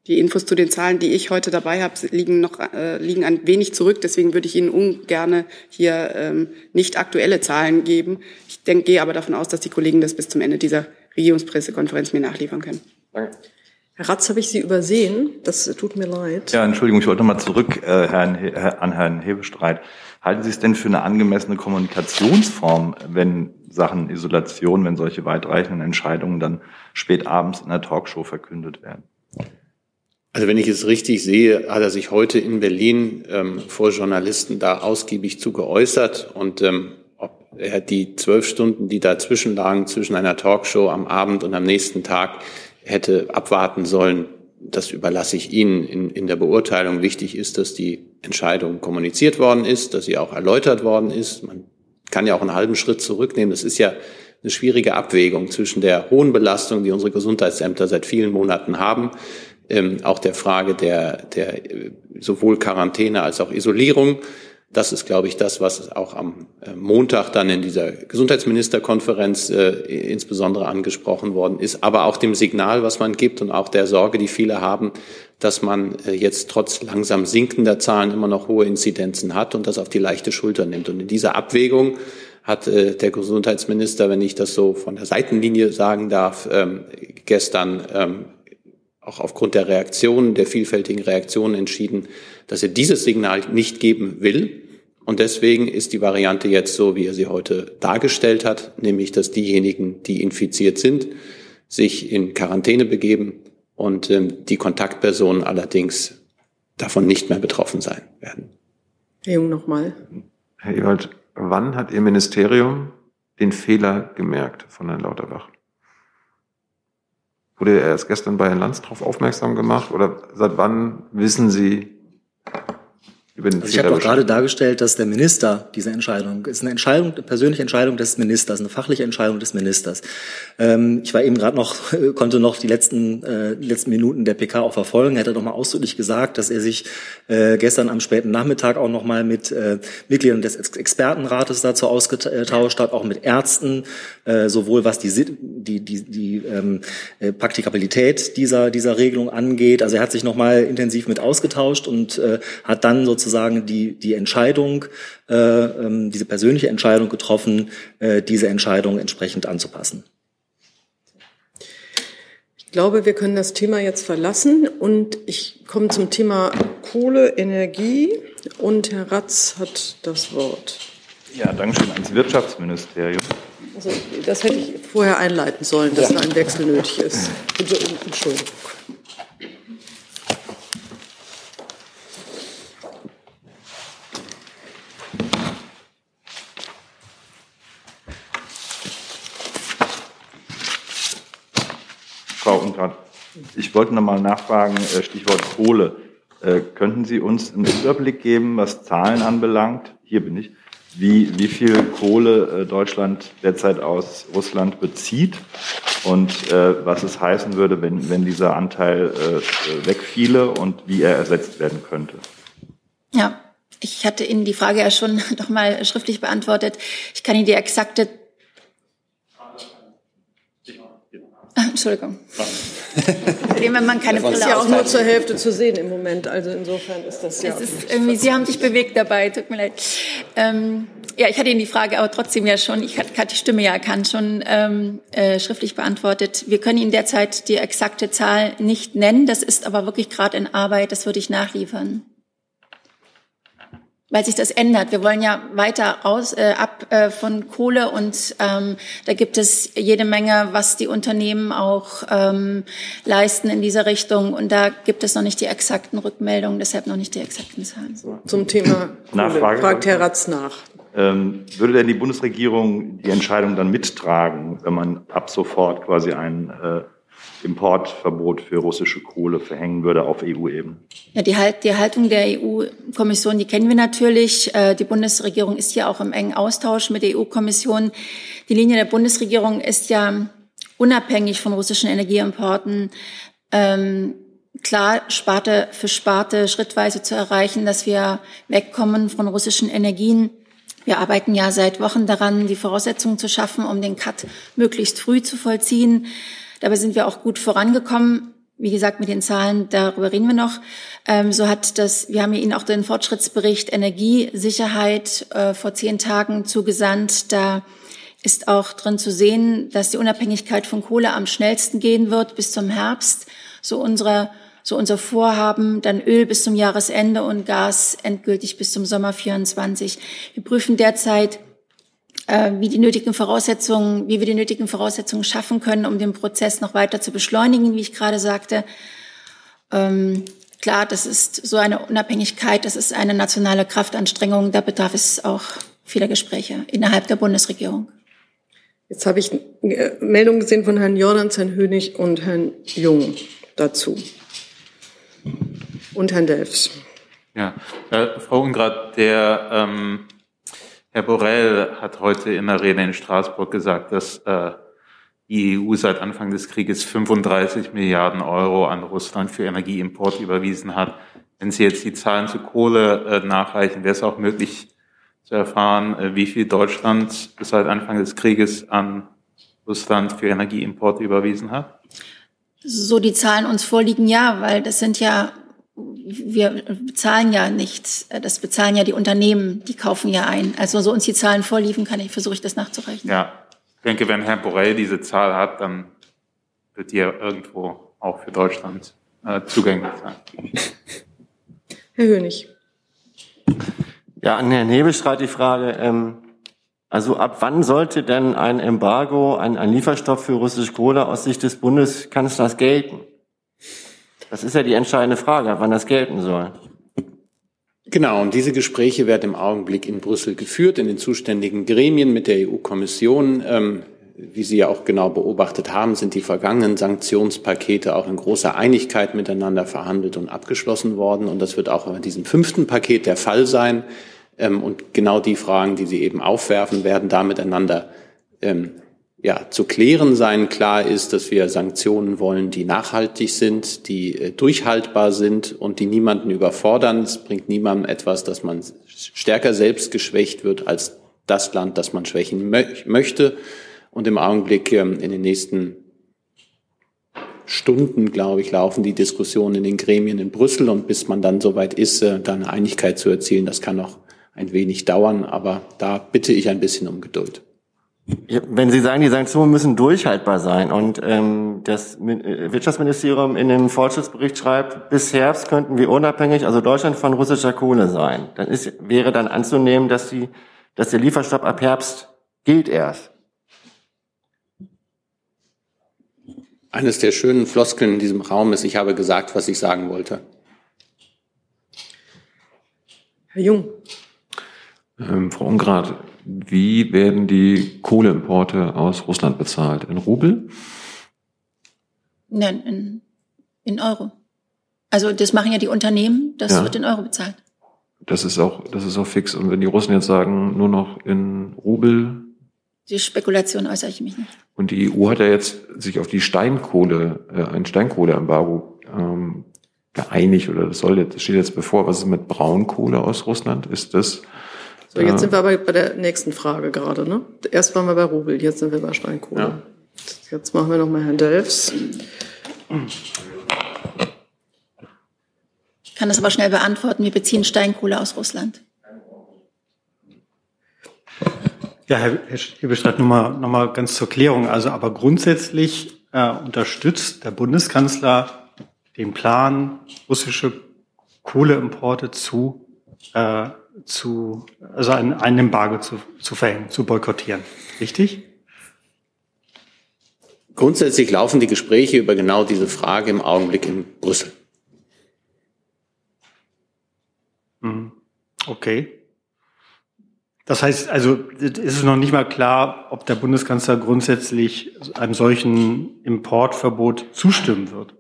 Die Infos zu den Zahlen, die ich heute dabei habe, liegen noch äh, liegen ein wenig zurück. Deswegen würde ich Ihnen ungerne hier ähm, nicht aktuelle Zahlen geben. Ich denke, gehe aber davon aus, dass die Kollegen das bis zum Ende dieser Regierungspressekonferenz mir nachliefern können. Danke. Herr Ratz, habe ich Sie übersehen? Das tut mir leid. Ja, Entschuldigung, ich wollte mal zurück äh, Herrn, Herr, an Herrn Hebestreit. Halten Sie es denn für eine angemessene Kommunikationsform, wenn Sachen Isolation, wenn solche weitreichenden Entscheidungen dann spät abends in der Talkshow verkündet werden? Also wenn ich es richtig sehe, hat er sich heute in Berlin ähm, vor Journalisten da ausgiebig zu geäußert und ähm, ob er die zwölf Stunden, die dazwischen lagen, zwischen einer Talkshow am Abend und am nächsten Tag, hätte abwarten sollen, das überlasse ich Ihnen in, in der Beurteilung. Wichtig ist, dass die Entscheidung kommuniziert worden ist, dass sie auch erläutert worden ist. Man kann ja auch einen halben Schritt zurücknehmen. Das ist ja eine schwierige Abwägung zwischen der hohen Belastung, die unsere Gesundheitsämter seit vielen Monaten haben, ähm, auch der Frage der, der äh, sowohl Quarantäne als auch Isolierung. Das ist, glaube ich, das, was auch am äh, Montag dann in dieser Gesundheitsministerkonferenz äh, insbesondere angesprochen worden ist, aber auch dem Signal, was man gibt und auch der Sorge, die viele haben, dass man äh, jetzt trotz langsam sinkender Zahlen immer noch hohe Inzidenzen hat und das auf die leichte Schulter nimmt. Und in dieser Abwägung hat äh, der Gesundheitsminister, wenn ich das so von der Seitenlinie sagen darf, ähm, gestern ähm, auch aufgrund der Reaktionen, der vielfältigen Reaktionen entschieden, dass er dieses Signal nicht geben will. Und deswegen ist die Variante jetzt so, wie er sie heute dargestellt hat, nämlich, dass diejenigen, die infiziert sind, sich in Quarantäne begeben und ähm, die Kontaktpersonen allerdings davon nicht mehr betroffen sein werden. Herr Jung nochmal. Herr Ewald, wann hat Ihr Ministerium den Fehler gemerkt von Herrn Lauterbach? Wurde er erst gestern bei Herrn Lanz darauf aufmerksam gemacht? Oder seit wann wissen Sie, über den also ich habe doch gerade dargestellt, dass der Minister diese Entscheidung ist eine Entscheidung, eine persönliche Entscheidung des Ministers, eine fachliche Entscheidung des Ministers. Ähm, ich war eben gerade noch, konnte noch die letzten, äh, die letzten Minuten der PK auch verfolgen. Er hat doch mal ausdrücklich gesagt, dass er sich äh, gestern am späten Nachmittag auch noch mal mit äh, Mitgliedern des Expertenrates dazu ausgetauscht hat, auch mit Ärzten, äh, sowohl was die die die, die ähm, äh, Praktikabilität dieser dieser Regelung angeht. Also er hat sich noch mal intensiv mit ausgetauscht und äh, hat dann sozusagen sozusagen die, die Entscheidung, äh, ähm, diese persönliche Entscheidung getroffen, äh, diese Entscheidung entsprechend anzupassen. Ich glaube, wir können das Thema jetzt verlassen und ich komme zum Thema Kohle, Energie und Herr Ratz hat das Wort. Ja, danke schön ans Wirtschaftsministerium. Also, das hätte ich vorher einleiten sollen, dass ja. ein Wechsel nötig ist. Entschuldigung. Frau Ungrad, ich wollte noch mal nachfragen, äh, Stichwort Kohle. Äh, könnten Sie uns einen Überblick geben, was Zahlen anbelangt? Hier bin ich. Wie, wie viel Kohle äh, Deutschland derzeit aus Russland bezieht und was es heißen würde, wenn, wenn dieser Anteil wegfiele und wie er ersetzt werden könnte? Ja, ich hatte Ihnen die Frage ja schon noch mal schriftlich beantwortet. Ich kann Ihnen die exakte Entschuldigung. Wenn man keine Brille ist ja auch nur zur Hälfte zu sehen im Moment. Also insofern ist das ja. Es ist irgendwie, Sie haben sich bewegt dabei. Tut mir leid. Ähm, ja, ich hatte Ihnen die Frage aber trotzdem ja schon, ich hatte die Stimme ja erkannt, schon ähm, äh, schriftlich beantwortet. Wir können Ihnen derzeit die exakte Zahl nicht nennen. Das ist aber wirklich gerade in Arbeit. Das würde ich nachliefern weil sich das ändert. Wir wollen ja weiter aus, äh, ab äh, von Kohle und ähm, da gibt es jede Menge, was die Unternehmen auch ähm, leisten in dieser Richtung und da gibt es noch nicht die exakten Rückmeldungen, deshalb noch nicht die exakten Zahlen. Zum Thema Kohle fragt Herr Ratz nach. Ähm, würde denn die Bundesregierung die Entscheidung dann mittragen, wenn man ab sofort quasi ein äh, Importverbot für russische Kohle verhängen würde auf EU-Ebene? Ja, die, halt, die Haltung der EU-Kommission, die kennen wir natürlich. Äh, die Bundesregierung ist hier auch im engen Austausch mit der EU-Kommission. Die Linie der Bundesregierung ist ja unabhängig von russischen Energieimporten ähm, klar Sparte für Sparte schrittweise zu erreichen, dass wir wegkommen von russischen Energien. Wir arbeiten ja seit Wochen daran, die Voraussetzungen zu schaffen, um den Cut möglichst früh zu vollziehen. Dabei sind wir auch gut vorangekommen. Wie gesagt, mit den Zahlen, darüber reden wir noch. Ähm, so hat das, wir haben Ihnen auch den Fortschrittsbericht Energiesicherheit äh, vor zehn Tagen zugesandt. Da ist auch drin zu sehen, dass die Unabhängigkeit von Kohle am schnellsten gehen wird bis zum Herbst. So unsere so unser Vorhaben, dann Öl bis zum Jahresende und Gas endgültig bis zum Sommer 24. Wir prüfen derzeit wie die nötigen Voraussetzungen, wie wir die nötigen Voraussetzungen schaffen können, um den Prozess noch weiter zu beschleunigen, wie ich gerade sagte. Ähm, klar, das ist so eine Unabhängigkeit, das ist eine nationale Kraftanstrengung, da bedarf es auch vieler Gespräche innerhalb der Bundesregierung. Jetzt habe ich äh, Meldungen gesehen von Herrn Jordans, Herrn Hönig und Herrn Jung dazu. Und Herrn Delfs. Ja, äh, Frau Ungrad, der ähm, Herr Borrell hat heute in der Rede in Straßburg gesagt, dass äh, die EU seit Anfang des Krieges 35 Milliarden Euro an Russland für Energieimport überwiesen hat. Wenn Sie jetzt die Zahlen zu Kohle äh, nachreichen, wäre es auch möglich zu erfahren, äh, wie viel Deutschland seit Anfang des Krieges an Russland für Energieimporte überwiesen hat? So die Zahlen uns vorliegen, ja, weil das sind ja wir bezahlen ja nichts. Das bezahlen ja die Unternehmen, die kaufen ja ein. Also so uns die Zahlen vorliefen, kann ich, versuche ich das nachzurechnen. Ja, ich denke, wenn Herr Borrell diese Zahl hat, dann wird die ja irgendwo auch für Deutschland äh, zugänglich sein. Herr Hönig. Ja, an Herrn Hebestreit die Frage, ähm, also ab wann sollte denn ein Embargo, ein, ein Lieferstopp für russische Kohle aus Sicht des Bundeskanzlers gelten? Das ist ja die entscheidende Frage, wann das gelten soll. Genau, und diese Gespräche werden im Augenblick in Brüssel geführt, in den zuständigen Gremien mit der EU-Kommission. Ähm, wie Sie ja auch genau beobachtet haben, sind die vergangenen Sanktionspakete auch in großer Einigkeit miteinander verhandelt und abgeschlossen worden. Und das wird auch in diesem fünften Paket der Fall sein. Ähm, und genau die Fragen, die Sie eben aufwerfen, werden da miteinander ähm, ja, zu klären sein. Klar ist, dass wir Sanktionen wollen, die nachhaltig sind, die äh, durchhaltbar sind und die niemanden überfordern. Es bringt niemandem etwas, dass man stärker selbst geschwächt wird als das Land, das man schwächen mö möchte. Und im Augenblick ähm, in den nächsten Stunden, glaube ich, laufen die Diskussionen in den Gremien in Brüssel. Und bis man dann soweit ist, äh, da eine Einigkeit zu erzielen, das kann noch ein wenig dauern. Aber da bitte ich ein bisschen um Geduld. Wenn Sie sagen, die Sanktionen müssen durchhaltbar sein und ähm, das äh, Wirtschaftsministerium in dem Fortschrittsbericht schreibt, bis Herbst könnten wir unabhängig, also Deutschland von russischer Kohle sein, dann ist, wäre dann anzunehmen, dass, die, dass der Lieferstopp ab Herbst gilt erst. Eines der schönen Floskeln in diesem Raum ist, ich habe gesagt, was ich sagen wollte. Herr Jung. Ähm, Frau Ungrad, wie werden die Kohleimporte aus Russland bezahlt? In Rubel? Nein, in, in Euro. Also das machen ja die Unternehmen, das ja. wird in Euro bezahlt. Das ist auch, das ist auch fix. Und wenn die Russen jetzt sagen, nur noch in Rubel. Die Spekulation äußere ich mich nicht. Und die EU hat ja jetzt sich auf die Steinkohle, äh, ein Steinkohleembargo ähm, geeinigt oder das soll jetzt, das steht jetzt bevor. Was ist mit Braunkohle aus Russland? Ist das so, jetzt sind wir aber bei der nächsten Frage gerade. Ne? Erst waren wir bei Rubel, jetzt sind wir bei Steinkohle. Ja. Jetzt machen wir nochmal Herrn Delfs. Ich kann das aber schnell beantworten. Wir beziehen Steinkohle aus Russland. Ja, Herr, Herr Schiebestreit, nochmal noch mal ganz zur Klärung. Also, aber grundsätzlich äh, unterstützt der Bundeskanzler den Plan, russische Kohleimporte zu äh, zu, also ein, ein Embargo zu, zu verhängen, zu boykottieren. Richtig? Grundsätzlich laufen die Gespräche über genau diese Frage im Augenblick in Brüssel. Mhm. Okay. Das heißt, also ist es noch nicht mal klar, ob der Bundeskanzler grundsätzlich einem solchen Importverbot zustimmen wird.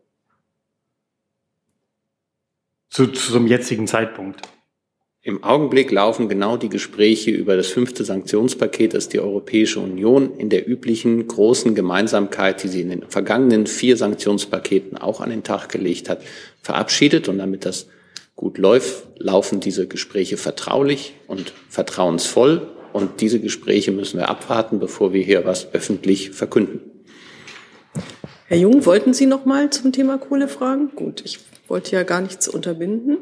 Zu, zu zum jetzigen Zeitpunkt. Im Augenblick laufen genau die Gespräche über das fünfte Sanktionspaket, das die Europäische Union in der üblichen großen Gemeinsamkeit, die sie in den vergangenen vier Sanktionspaketen auch an den Tag gelegt hat, verabschiedet. Und damit das gut läuft, laufen diese Gespräche vertraulich und vertrauensvoll. Und diese Gespräche müssen wir abwarten, bevor wir hier was öffentlich verkünden. Herr Jung, wollten Sie noch mal zum Thema Kohle fragen? Gut, ich wollte ja gar nichts unterbinden.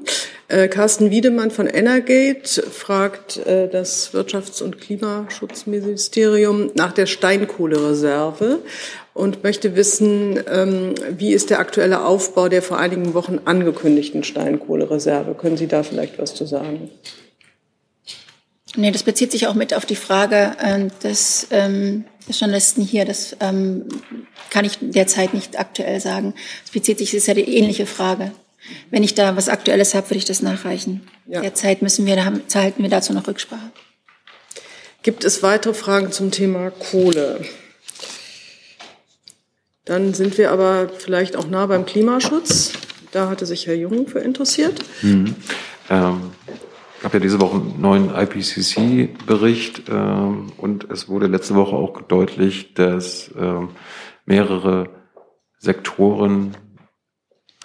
Äh, Carsten Wiedemann von Energate fragt äh, das Wirtschafts- und Klimaschutzministerium nach der Steinkohlereserve und möchte wissen, ähm, wie ist der aktuelle Aufbau der vor einigen Wochen angekündigten Steinkohlereserve? Können Sie da vielleicht was zu sagen? Nee, das bezieht sich auch mit auf die Frage äh, des, ähm, des Journalisten hier. Das ähm, kann ich derzeit nicht aktuell sagen. Es bezieht sich, das ist ja die ähnliche Frage. Wenn ich da was Aktuelles habe, würde ich das nachreichen. Ja. Derzeit müssen wir, da haben, halten wir dazu noch Rücksprache. Gibt es weitere Fragen zum Thema Kohle? Dann sind wir aber vielleicht auch nah beim Klimaschutz. Da hatte sich Herr Jung für interessiert. Mhm. Ähm, gab ja diese Woche einen neuen IPCC-Bericht ähm, und es wurde letzte Woche auch deutlich, dass ähm, mehrere Sektoren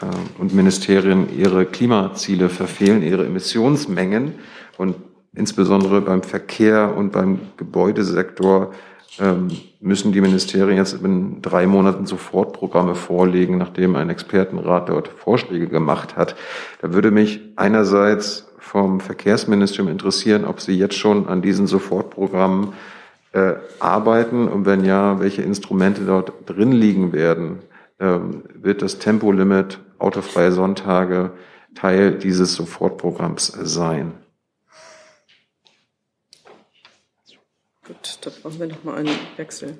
äh, und Ministerien ihre Klimaziele verfehlen, ihre Emissionsmengen und insbesondere beim Verkehr und beim Gebäudesektor ähm, müssen die Ministerien jetzt in drei Monaten Sofortprogramme vorlegen, nachdem ein Expertenrat dort Vorschläge gemacht hat. Da würde mich einerseits vom Verkehrsministerium interessieren, ob Sie jetzt schon an diesen Sofortprogrammen äh, arbeiten und wenn ja, welche Instrumente dort drin liegen werden. Ähm, wird das Tempolimit autofreie Sonntage Teil dieses Sofortprogramms sein? Gut, da brauchen wir noch mal einen Wechsel.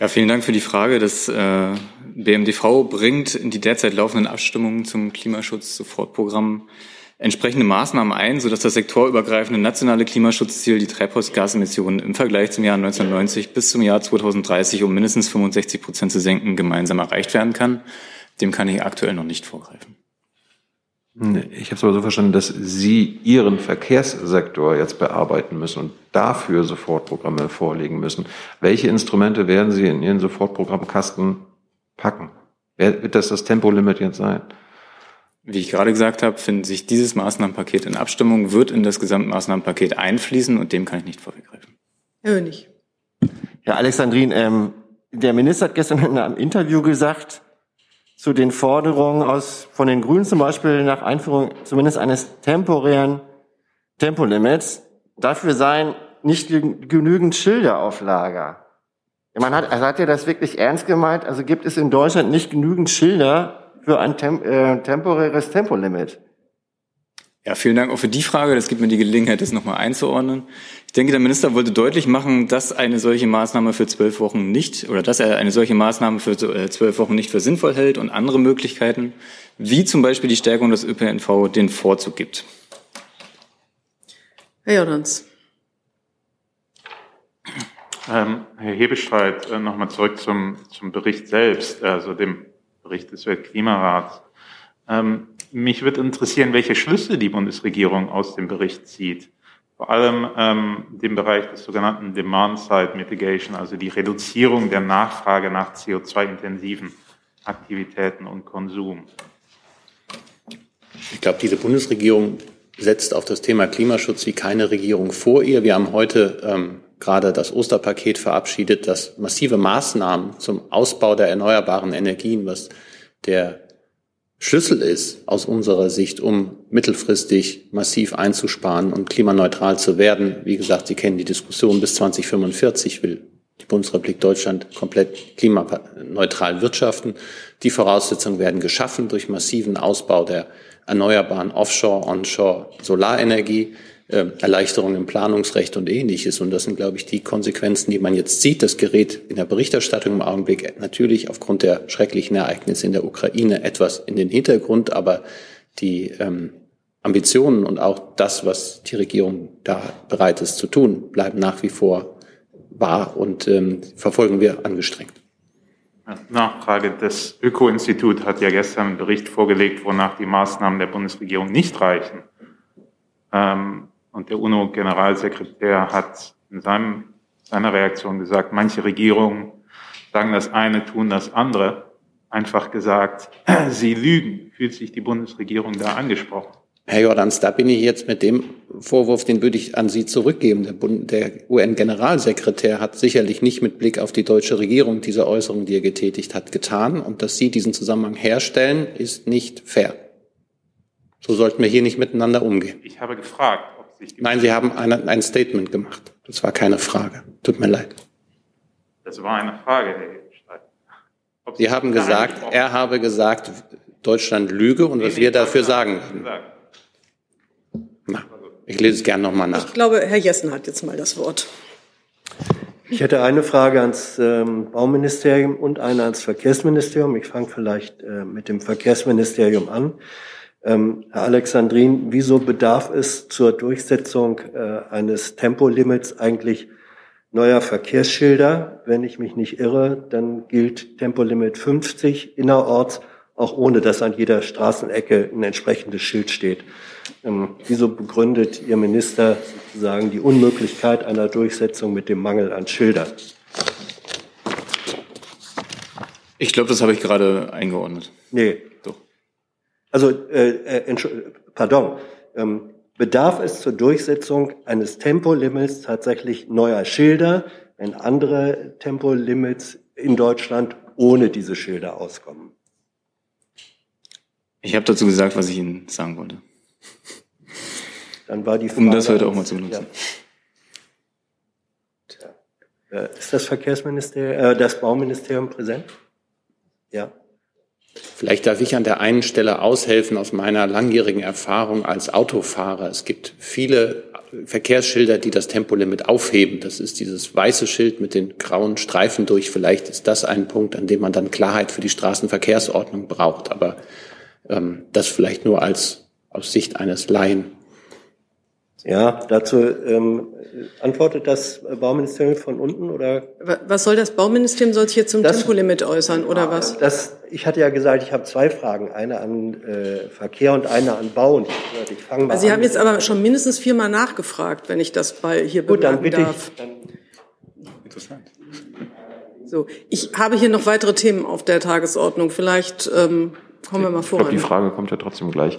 Ja, vielen Dank für die Frage. Das äh, BMDV bringt in die derzeit laufenden Abstimmungen zum Klimaschutz-Sofortprogramm entsprechende Maßnahmen ein, sodass das sektorübergreifende nationale Klimaschutzziel die Treibhausgasemissionen im Vergleich zum Jahr 1990 bis zum Jahr 2030 um mindestens 65 Prozent zu senken gemeinsam erreicht werden kann. Dem kann ich aktuell noch nicht vorgreifen. Ich habe es aber so verstanden, dass Sie Ihren Verkehrssektor jetzt bearbeiten müssen und dafür Sofortprogramme vorlegen müssen. Welche Instrumente werden Sie in Ihren Sofortprogrammkasten packen? Wird das das Tempolimit jetzt sein? Wie ich gerade gesagt habe, findet sich dieses Maßnahmenpaket in Abstimmung, wird in das Gesamtmaßnahmenpaket einfließen und dem kann ich nicht vorgreifen. Herr Hönig. Ja, Alexandrin, ähm, der Minister hat gestern in einem Interview gesagt, zu den Forderungen aus, von den Grünen zum Beispiel nach Einführung zumindest eines temporären Tempolimits, dafür seien nicht genügend Schilder auf Lager. Man hat, also hat er das wirklich ernst gemeint? Also gibt es in Deutschland nicht genügend Schilder für ein Tem äh, temporäres Tempolimit? Ja, vielen Dank auch für die Frage. Das gibt mir die Gelegenheit, das nochmal einzuordnen. Ich denke, der Minister wollte deutlich machen, dass eine solche Maßnahme für zwölf Wochen nicht oder dass er eine solche Maßnahme für äh, zwölf Wochen nicht für sinnvoll hält und andere Möglichkeiten, wie zum Beispiel die Stärkung des ÖPNV, den Vorzug gibt. Herr Jordans. Ähm, Herr Hebestreit, äh, nochmal zurück zum, zum Bericht selbst, also dem Bericht des Weltklimarats. Ähm, mich würde interessieren, welche Schlüsse die Bundesregierung aus dem Bericht zieht. Vor allem ähm, dem Bereich des sogenannten Demand-Side Mitigation, also die Reduzierung der Nachfrage nach CO2-intensiven Aktivitäten und Konsum. Ich glaube, diese Bundesregierung setzt auf das Thema Klimaschutz wie keine Regierung vor ihr. Wir haben heute ähm, gerade das Osterpaket verabschiedet, das massive Maßnahmen zum Ausbau der erneuerbaren Energien, was der Schlüssel ist aus unserer Sicht, um mittelfristig massiv einzusparen und klimaneutral zu werden. Wie gesagt, Sie kennen die Diskussion bis 2045 will die Bundesrepublik Deutschland komplett klimaneutral wirtschaften. Die Voraussetzungen werden geschaffen durch massiven Ausbau der erneuerbaren Offshore, Onshore, Solarenergie. Äh, Erleichterungen im Planungsrecht und ähnliches. Und das sind, glaube ich, die Konsequenzen, die man jetzt sieht. Das gerät in der Berichterstattung im Augenblick natürlich aufgrund der schrecklichen Ereignisse in der Ukraine etwas in den Hintergrund, aber die ähm, Ambitionen und auch das, was die Regierung da bereit ist zu tun, bleiben nach wie vor wahr und ähm, verfolgen wir angestrengt. Nachfrage. Das Öko-Institut hat ja gestern einen Bericht vorgelegt, wonach die Maßnahmen der Bundesregierung nicht reichen. Ähm, und der UNO-Generalsekretär hat in seinem, seiner Reaktion gesagt, manche Regierungen sagen das eine, tun das andere. Einfach gesagt, sie lügen. Fühlt sich die Bundesregierung da angesprochen? Herr Jordans, da bin ich jetzt mit dem Vorwurf, den würde ich an Sie zurückgeben. Der, der UN-Generalsekretär hat sicherlich nicht mit Blick auf die deutsche Regierung diese Äußerung, die er getätigt hat, getan. Und dass Sie diesen Zusammenhang herstellen, ist nicht fair. So sollten wir hier nicht miteinander umgehen. Ich habe gefragt, Nein, Sie haben ein, ein Statement gemacht. Das war keine Frage. Tut mir leid. Das war eine Frage, Herr Streit. Sie haben gesagt, er habe gesagt, Deutschland lüge und was wir dafür sagen würden. Na, ich lese es gerne nochmal nach. Ich glaube, Herr Jessen hat jetzt mal das Wort. Ich hätte eine Frage ans ähm, Bauministerium und eine ans Verkehrsministerium. Ich fange vielleicht äh, mit dem Verkehrsministerium an. Ähm, Herr Alexandrin, wieso bedarf es zur Durchsetzung äh, eines Tempolimits eigentlich neuer Verkehrsschilder? Wenn ich mich nicht irre, dann gilt Tempolimit 50 innerorts, auch ohne dass an jeder Straßenecke ein entsprechendes Schild steht. Ähm, wieso begründet Ihr Minister sozusagen die Unmöglichkeit einer Durchsetzung mit dem Mangel an Schildern? Ich glaube, das habe ich gerade eingeordnet. Nee. Doch. Also, äh, äh, pardon. Ähm, bedarf es zur Durchsetzung eines Tempolimits tatsächlich neuer Schilder, wenn andere Tempolimits in Deutschland ohne diese Schilder auskommen? Ich habe dazu gesagt, was ich Ihnen sagen wollte. Dann war die Frage, um das heute auch mal zu benutzen. Ja. Ist das Verkehrsministerium, äh, das Bauministerium präsent? Ja. Vielleicht darf ich an der einen Stelle aushelfen aus meiner langjährigen Erfahrung als Autofahrer. Es gibt viele Verkehrsschilder, die das Tempolimit aufheben. Das ist dieses weiße Schild mit den grauen Streifen durch. Vielleicht ist das ein Punkt, an dem man dann Klarheit für die Straßenverkehrsordnung braucht. Aber ähm, das vielleicht nur als aus Sicht eines Laien. Ja, dazu ähm, antwortet das Bauministerium von unten oder? Was soll das Bauministerium soll sich jetzt zum das, Tempolimit äußern oder was? Das, ich hatte ja gesagt, ich habe zwei Fragen, eine an äh, Verkehr und eine an Bau. Und ich, ich fange mal also Sie an. haben jetzt aber schon mindestens viermal nachgefragt, wenn ich das bei hier Gut, dann bitte darf. Ich, dann Interessant. So, ich habe hier noch weitere Themen auf der Tagesordnung. Vielleicht ähm, kommen wir mal voran. Ich glaube, die Frage kommt ja trotzdem gleich.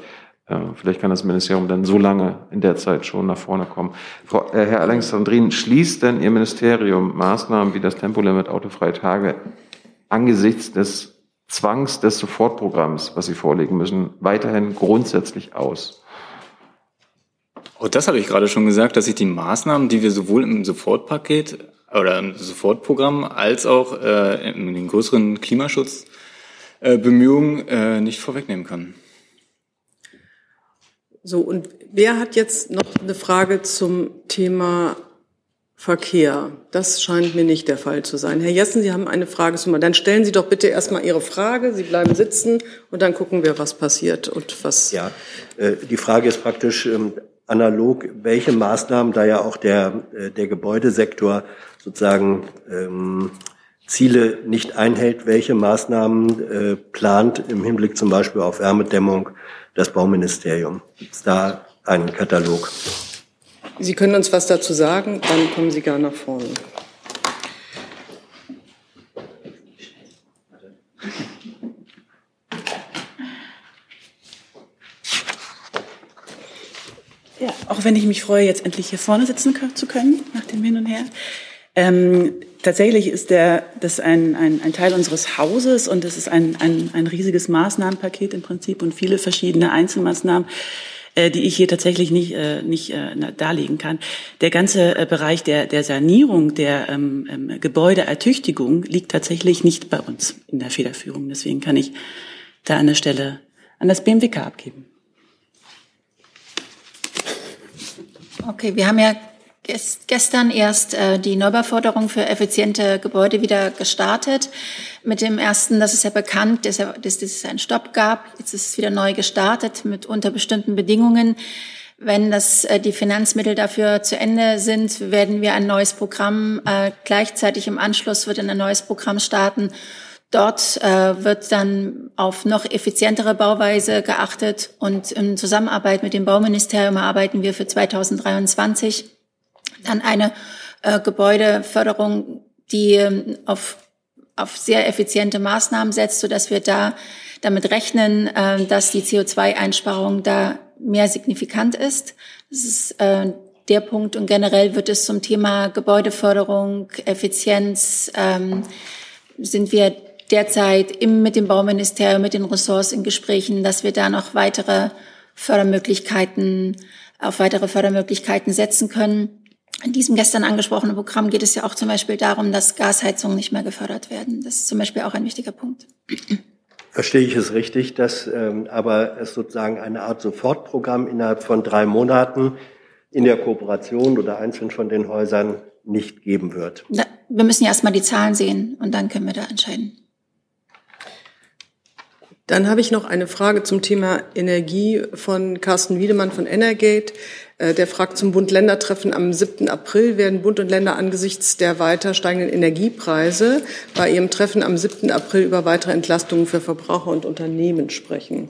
Vielleicht kann das Ministerium dann so lange in der Zeit schon nach vorne kommen. Frau, äh, Herr Alexandrin, schließt denn Ihr Ministerium Maßnahmen wie das Tempolimit autofreie Tage angesichts des Zwangs des Sofortprogramms, was Sie vorlegen müssen, weiterhin grundsätzlich aus? Oh, das habe ich gerade schon gesagt, dass ich die Maßnahmen, die wir sowohl im Sofortpaket oder im Sofortprogramm als auch äh, in den größeren Klimaschutzbemühungen äh, äh, nicht vorwegnehmen kann. So, und wer hat jetzt noch eine Frage zum Thema Verkehr? Das scheint mir nicht der Fall zu sein. Herr Jessen, Sie haben eine Frage zu machen. Dann stellen Sie doch bitte erstmal Ihre Frage. Sie bleiben sitzen und dann gucken wir, was passiert und was. Ja, äh, die Frage ist praktisch ähm, analog, welche Maßnahmen, da ja auch der, äh, der Gebäudesektor sozusagen ähm, Ziele nicht einhält, welche Maßnahmen äh, plant im Hinblick zum Beispiel auf Wärmedämmung das Bauministerium. Gibt es da einen Katalog? Sie können uns was dazu sagen, dann kommen Sie gerne nach vorne. Ja, auch wenn ich mich freue, jetzt endlich hier vorne sitzen zu können, nach dem Hin und Her. Ähm, tatsächlich ist der, das ein, ein, ein Teil unseres Hauses und es ist ein, ein, ein riesiges Maßnahmenpaket im Prinzip und viele verschiedene Einzelmaßnahmen äh, die ich hier tatsächlich nicht, äh, nicht äh, darlegen kann. Der ganze äh, Bereich der, der Sanierung, der ähm, ähm, Gebäudeertüchtigung liegt tatsächlich nicht bei uns in der Federführung. Deswegen kann ich da an der Stelle an das BMWK abgeben. Okay, wir haben ja gestern erst äh, die Neubauförderung für effiziente Gebäude wieder gestartet. Mit dem ersten, das ist ja bekannt, dass, dass es einen Stopp gab. Jetzt ist es wieder neu gestartet mit unter bestimmten Bedingungen. Wenn das, äh, die Finanzmittel dafür zu Ende sind, werden wir ein neues Programm, äh, gleichzeitig im Anschluss wird ein neues Programm starten. Dort äh, wird dann auf noch effizientere Bauweise geachtet und in Zusammenarbeit mit dem Bauministerium arbeiten wir für 2023 dann eine äh, Gebäudeförderung, die äh, auf, auf sehr effiziente Maßnahmen setzt, sodass wir da damit rechnen, äh, dass die CO2-Einsparung da mehr signifikant ist. Das ist äh, der Punkt. Und generell wird es zum Thema Gebäudeförderung, Effizienz, ähm, sind wir derzeit im, mit dem Bauministerium, mit den Ressorts in Gesprächen, dass wir da noch weitere Fördermöglichkeiten, auf weitere Fördermöglichkeiten setzen können. In diesem gestern angesprochenen Programm geht es ja auch zum Beispiel darum, dass Gasheizungen nicht mehr gefördert werden. Das ist zum Beispiel auch ein wichtiger Punkt. Verstehe ich es richtig, dass ähm, aber es sozusagen eine Art Sofortprogramm innerhalb von drei Monaten in der Kooperation oder einzeln von den Häusern nicht geben wird? Na, wir müssen ja erstmal die Zahlen sehen und dann können wir da entscheiden. Dann habe ich noch eine Frage zum Thema Energie von Carsten Wiedemann von Energate. Äh, der fragt zum Bund-Länder-Treffen am 7. April. Werden Bund und Länder angesichts der weiter steigenden Energiepreise bei ihrem Treffen am 7. April über weitere Entlastungen für Verbraucher und Unternehmen sprechen?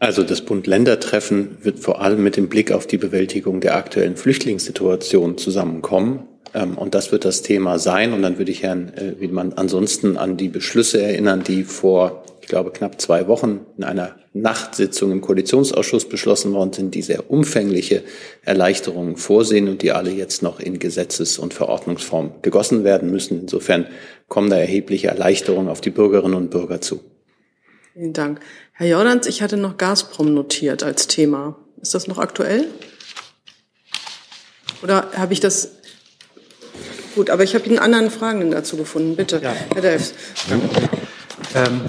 Also das Bund-Länder-Treffen wird vor allem mit dem Blick auf die Bewältigung der aktuellen Flüchtlingssituation zusammenkommen. Ähm, und das wird das Thema sein. Und dann würde ich Herrn äh, Wiedemann ansonsten an die Beschlüsse erinnern, die vor ich glaube, knapp zwei Wochen in einer Nachtsitzung im Koalitionsausschuss beschlossen worden sind, die sehr umfängliche Erleichterungen vorsehen und die alle jetzt noch in Gesetzes- und Verordnungsform gegossen werden müssen. Insofern kommen da erhebliche Erleichterungen auf die Bürgerinnen und Bürger zu. Vielen Dank. Herr Jordans, ich hatte noch Gazprom notiert als Thema. Ist das noch aktuell? Oder habe ich das Gut, aber ich habe Ihnen anderen Fragen dazu gefunden. Bitte, ja. Herr Delfs. Ähm,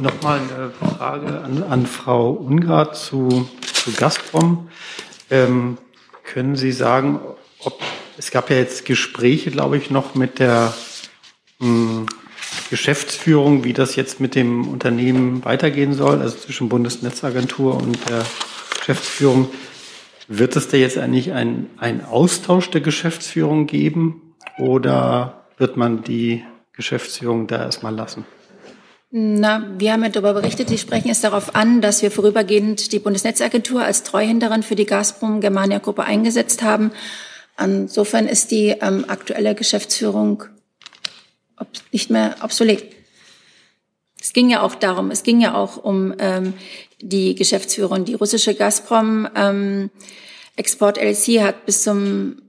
noch mal eine Frage an, an Frau Ungrad zu, zu Gazprom. Ähm, können Sie sagen, ob es gab ja jetzt Gespräche, glaube ich, noch mit der mh, hm, Geschäftsführung, wie das jetzt mit dem Unternehmen weitergehen soll, also zwischen Bundesnetzagentur und der Geschäftsführung. Wird es da jetzt eigentlich ein, ein Austausch der Geschäftsführung geben oder wird man die Geschäftsführung da erstmal lassen? Na, wir haben ja darüber berichtet. Sie sprechen es darauf an, dass wir vorübergehend die Bundesnetzagentur als Treuhänderin für die Gazprom-Germania-Gruppe eingesetzt haben. Insofern ist die ähm, aktuelle Geschäftsführung nicht mehr obsolet. Es ging ja auch darum, es ging ja auch um ähm, die Geschäftsführung. Die russische Gazprom ähm, Export LC hat bis zum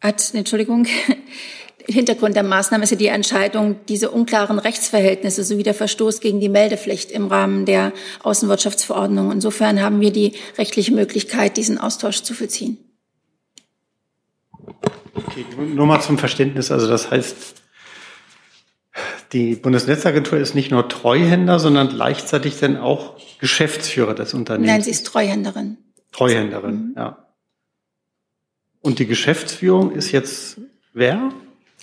hat, Entschuldigung, Hintergrund der Maßnahme ist ja die Entscheidung, diese unklaren Rechtsverhältnisse sowie der Verstoß gegen die Meldepflicht im Rahmen der Außenwirtschaftsverordnung. Insofern haben wir die rechtliche Möglichkeit, diesen Austausch zu vollziehen. Okay, nur mal zum Verständnis. Also das heißt, die Bundesnetzagentur ist nicht nur Treuhänder, sondern gleichzeitig dann auch Geschäftsführer des Unternehmens. Nein, sie ist Treuhänderin. Treuhänderin, mhm. ja. Und die Geschäftsführung ist jetzt wer?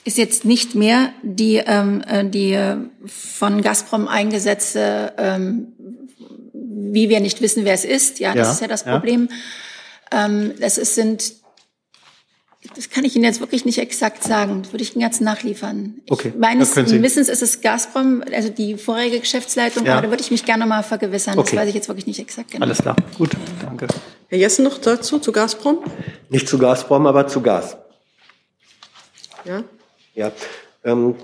Ist jetzt nicht mehr die, ähm, äh, die äh, von Gazprom eingesetzte, ähm, wie wir nicht wissen, wer es ist. Ja, das ja, ist ja das Problem. Ja. Ähm, das ist, sind, das kann ich Ihnen jetzt wirklich nicht exakt sagen. Das würde ich Ihnen jetzt nachliefern. Okay, ich meines Wissens ist es Gazprom, also die vorherige Geschäftsleitung, ja. aber da würde ich mich gerne mal vergewissern. Okay. Das weiß ich jetzt wirklich nicht exakt genau. Alles klar, gut, danke. Herr Jessen noch dazu, zu Gazprom? Nicht zu Gazprom, aber zu Gas. Ja. Ja, ähm,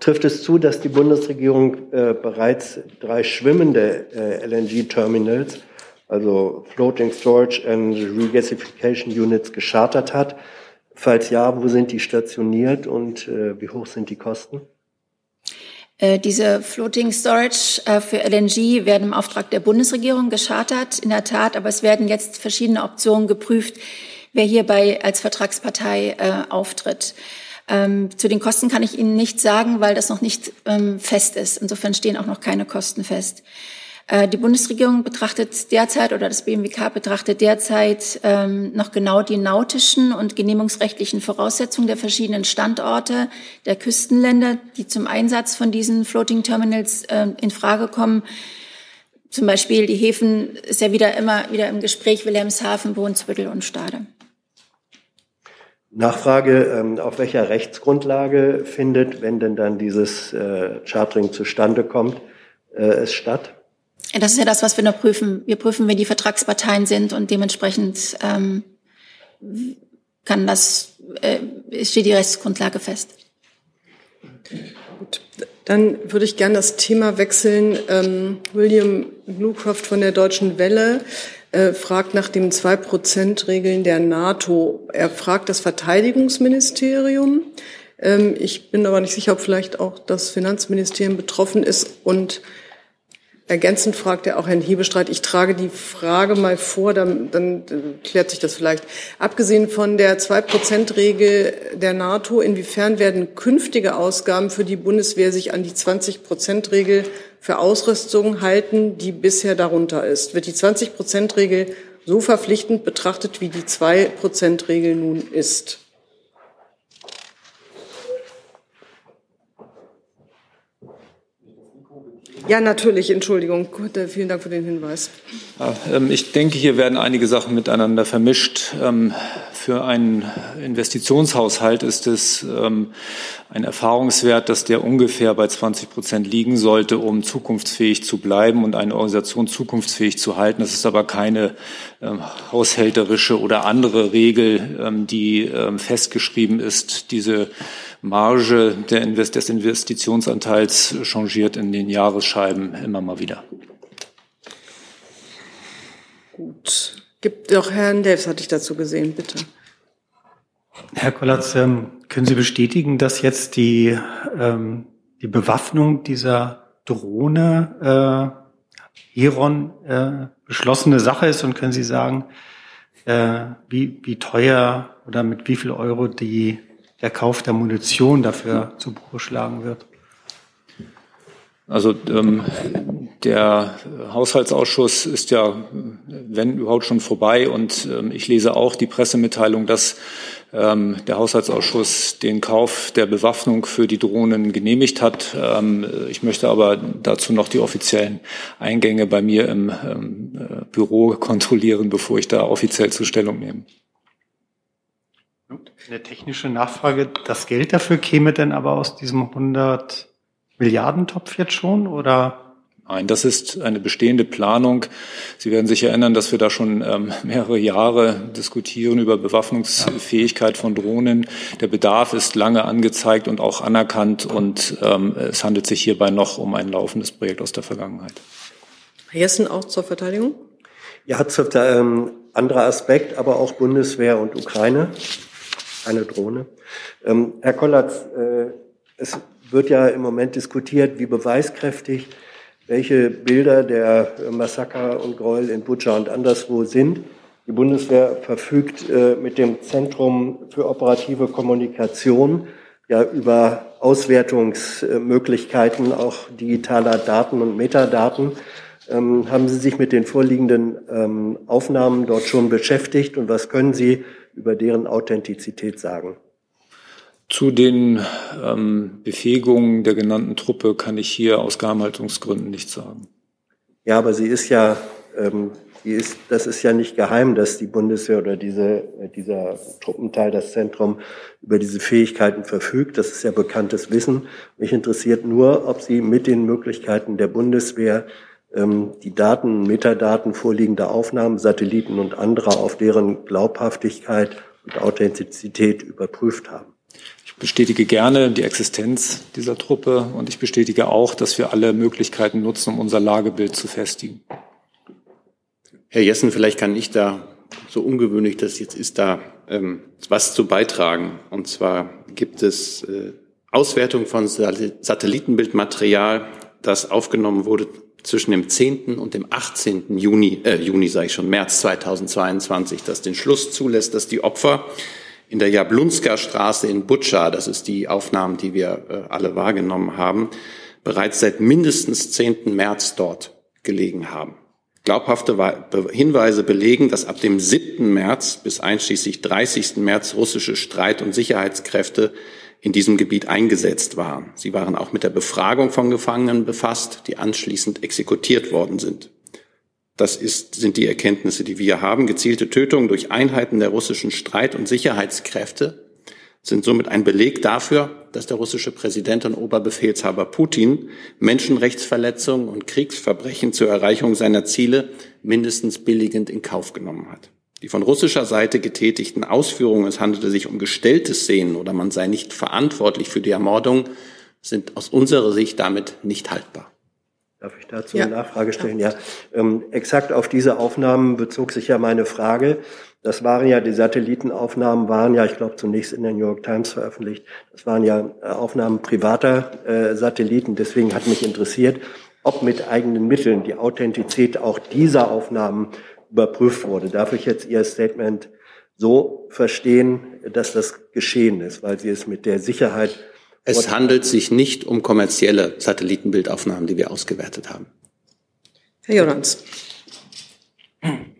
trifft es zu, dass die Bundesregierung äh, bereits drei schwimmende äh, LNG-Terminals, also Floating Storage and Regasification Units, geschartert hat? Falls ja, wo sind die stationiert und äh, wie hoch sind die Kosten? Äh, diese Floating Storage äh, für LNG werden im Auftrag der Bundesregierung geschartert, in der Tat, aber es werden jetzt verschiedene Optionen geprüft, wer hierbei als Vertragspartei äh, auftritt. Ähm, zu den Kosten kann ich Ihnen nicht sagen, weil das noch nicht ähm, fest ist. Insofern stehen auch noch keine Kosten fest. Äh, die Bundesregierung betrachtet derzeit oder das BMWK betrachtet derzeit ähm, noch genau die nautischen und genehmigungsrechtlichen Voraussetzungen der verschiedenen Standorte der Küstenländer, die zum Einsatz von diesen Floating Terminals äh, in Frage kommen. Zum Beispiel die Häfen ist ja wieder immer wieder im Gespräch Wilhelmshaven, Brunsbüttel und Stade. Nachfrage, ähm, auf welcher Rechtsgrundlage findet, wenn denn dann dieses äh, Chartering zustande kommt, äh, es statt? Das ist ja das, was wir noch prüfen. Wir prüfen, wer die Vertragsparteien sind und dementsprechend ähm, kann das, äh, steht die Rechtsgrundlage fest. Gut. Dann würde ich gerne das Thema wechseln. Ähm, William Bluecroft von der Deutschen Welle äh, fragt nach den Zwei-Prozent-Regeln der NATO. Er fragt das Verteidigungsministerium. Ähm, ich bin aber nicht sicher, ob vielleicht auch das Finanzministerium betroffen ist und Ergänzend fragt er auch Herrn Hebestreit. Ich trage die Frage mal vor, dann, dann klärt sich das vielleicht. Abgesehen von der Zwei-Prozent-Regel der NATO, inwiefern werden künftige Ausgaben für die Bundeswehr sich an die 20-Prozent-Regel für Ausrüstung halten, die bisher darunter ist? Wird die 20-Prozent-Regel so verpflichtend betrachtet, wie die Zwei-Prozent-Regel nun ist? Ja, natürlich, Entschuldigung. Gut, äh, vielen Dank für den Hinweis. Ähm, ich denke, hier werden einige Sachen miteinander vermischt. Ähm, für einen Investitionshaushalt ist es ähm, ein Erfahrungswert, dass der ungefähr bei 20 Prozent liegen sollte, um zukunftsfähig zu bleiben und eine Organisation zukunftsfähig zu halten. Das ist aber keine haushälterische oder andere Regel, die festgeschrieben ist. Diese Marge des Investitionsanteils changiert in den Jahresscheiben immer mal wieder. Gut. Gibt doch Herrn Delfs, hatte ich dazu gesehen, bitte. Herr Kollatz, ähm, können Sie bestätigen, dass jetzt die, ähm, die Bewaffnung dieser Drohne äh, Heron äh, beschlossene Sache ist und können Sie sagen, äh, wie, wie teuer oder mit wie viel Euro die der Kauf der Munition dafür zu Buche schlagen wird? Also ähm, der Haushaltsausschuss ist ja, wenn überhaupt, schon vorbei. Und ähm, ich lese auch die Pressemitteilung, dass ähm, der Haushaltsausschuss den Kauf der Bewaffnung für die Drohnen genehmigt hat. Ähm, ich möchte aber dazu noch die offiziellen Eingänge bei mir im ähm, äh, Büro kontrollieren, bevor ich da offiziell zur Stellung nehme. Eine technische Nachfrage, das Geld dafür käme denn aber aus diesem 100 Milliarden Topf jetzt schon oder? Nein, das ist eine bestehende Planung. Sie werden sich erinnern, dass wir da schon ähm, mehrere Jahre diskutieren über Bewaffnungsfähigkeit von Drohnen. Der Bedarf ist lange angezeigt und auch anerkannt und ähm, es handelt sich hierbei noch um ein laufendes Projekt aus der Vergangenheit. Herr Jessen auch zur Verteidigung? Ja, zu, ähm, anderer Aspekt, aber auch Bundeswehr und Ukraine eine Drohne. Ähm, Herr Kollatz, äh, es wird ja im Moment diskutiert, wie beweiskräftig welche Bilder der Massaker und Gräuel in Butscha und anderswo sind. Die Bundeswehr verfügt äh, mit dem Zentrum für operative Kommunikation ja über Auswertungsmöglichkeiten auch digitaler Daten und Metadaten. Ähm, haben Sie sich mit den vorliegenden ähm, Aufnahmen dort schon beschäftigt und was können Sie über deren Authentizität sagen? Zu den ähm, Befähigungen der genannten Truppe kann ich hier aus Geheimhaltungsgründen nichts sagen. Ja, aber sie ist ja, ähm, sie ist, das ist ja nicht geheim, dass die Bundeswehr oder diese, äh, dieser Truppenteil, das Zentrum, über diese Fähigkeiten verfügt. Das ist ja bekanntes Wissen. Mich interessiert nur, ob sie mit den Möglichkeiten der Bundeswehr die Daten, Metadaten vorliegender Aufnahmen, Satelliten und anderer auf deren Glaubhaftigkeit und Authentizität überprüft haben. Ich bestätige gerne die Existenz dieser Truppe und ich bestätige auch, dass wir alle Möglichkeiten nutzen, um unser Lagebild zu festigen. Herr Jessen, vielleicht kann ich da, so ungewöhnlich das jetzt ist, da ähm, was zu beitragen. Und zwar gibt es äh, Auswertung von Satellitenbildmaterial, das aufgenommen wurde zwischen dem 10. und dem 18. Juni, äh, Juni sage ich schon, März 2022, das den Schluss zulässt, dass die Opfer in der Jablunska Straße in Butscha, das ist die Aufnahmen, die wir äh, alle wahrgenommen haben, bereits seit mindestens 10. März dort gelegen haben. Glaubhafte Hinweise belegen, dass ab dem 7. März bis einschließlich 30. März russische Streit- und Sicherheitskräfte in diesem Gebiet eingesetzt waren. Sie waren auch mit der Befragung von Gefangenen befasst, die anschließend exekutiert worden sind. Das ist, sind die Erkenntnisse, die wir haben. Gezielte Tötungen durch Einheiten der russischen Streit- und Sicherheitskräfte sind somit ein Beleg dafür, dass der russische Präsident und Oberbefehlshaber Putin Menschenrechtsverletzungen und Kriegsverbrechen zur Erreichung seiner Ziele mindestens billigend in Kauf genommen hat. Die von russischer Seite getätigten Ausführungen, es handelte sich um gestellte Szenen oder man sei nicht verantwortlich für die Ermordung, sind aus unserer Sicht damit nicht haltbar. Darf ich dazu ja. eine Nachfrage stellen? Ja, ähm, exakt auf diese Aufnahmen bezog sich ja meine Frage. Das waren ja, die Satellitenaufnahmen waren ja, ich glaube, zunächst in der New York Times veröffentlicht. Das waren ja äh, Aufnahmen privater äh, Satelliten. Deswegen hat mich interessiert, ob mit eigenen Mitteln die Authentizität auch dieser Aufnahmen überprüft wurde. Darf ich jetzt Ihr Statement so verstehen, dass das geschehen ist, weil Sie es mit der Sicherheit es handelt sich nicht um kommerzielle Satellitenbildaufnahmen, die wir ausgewertet haben. Herr Jorans.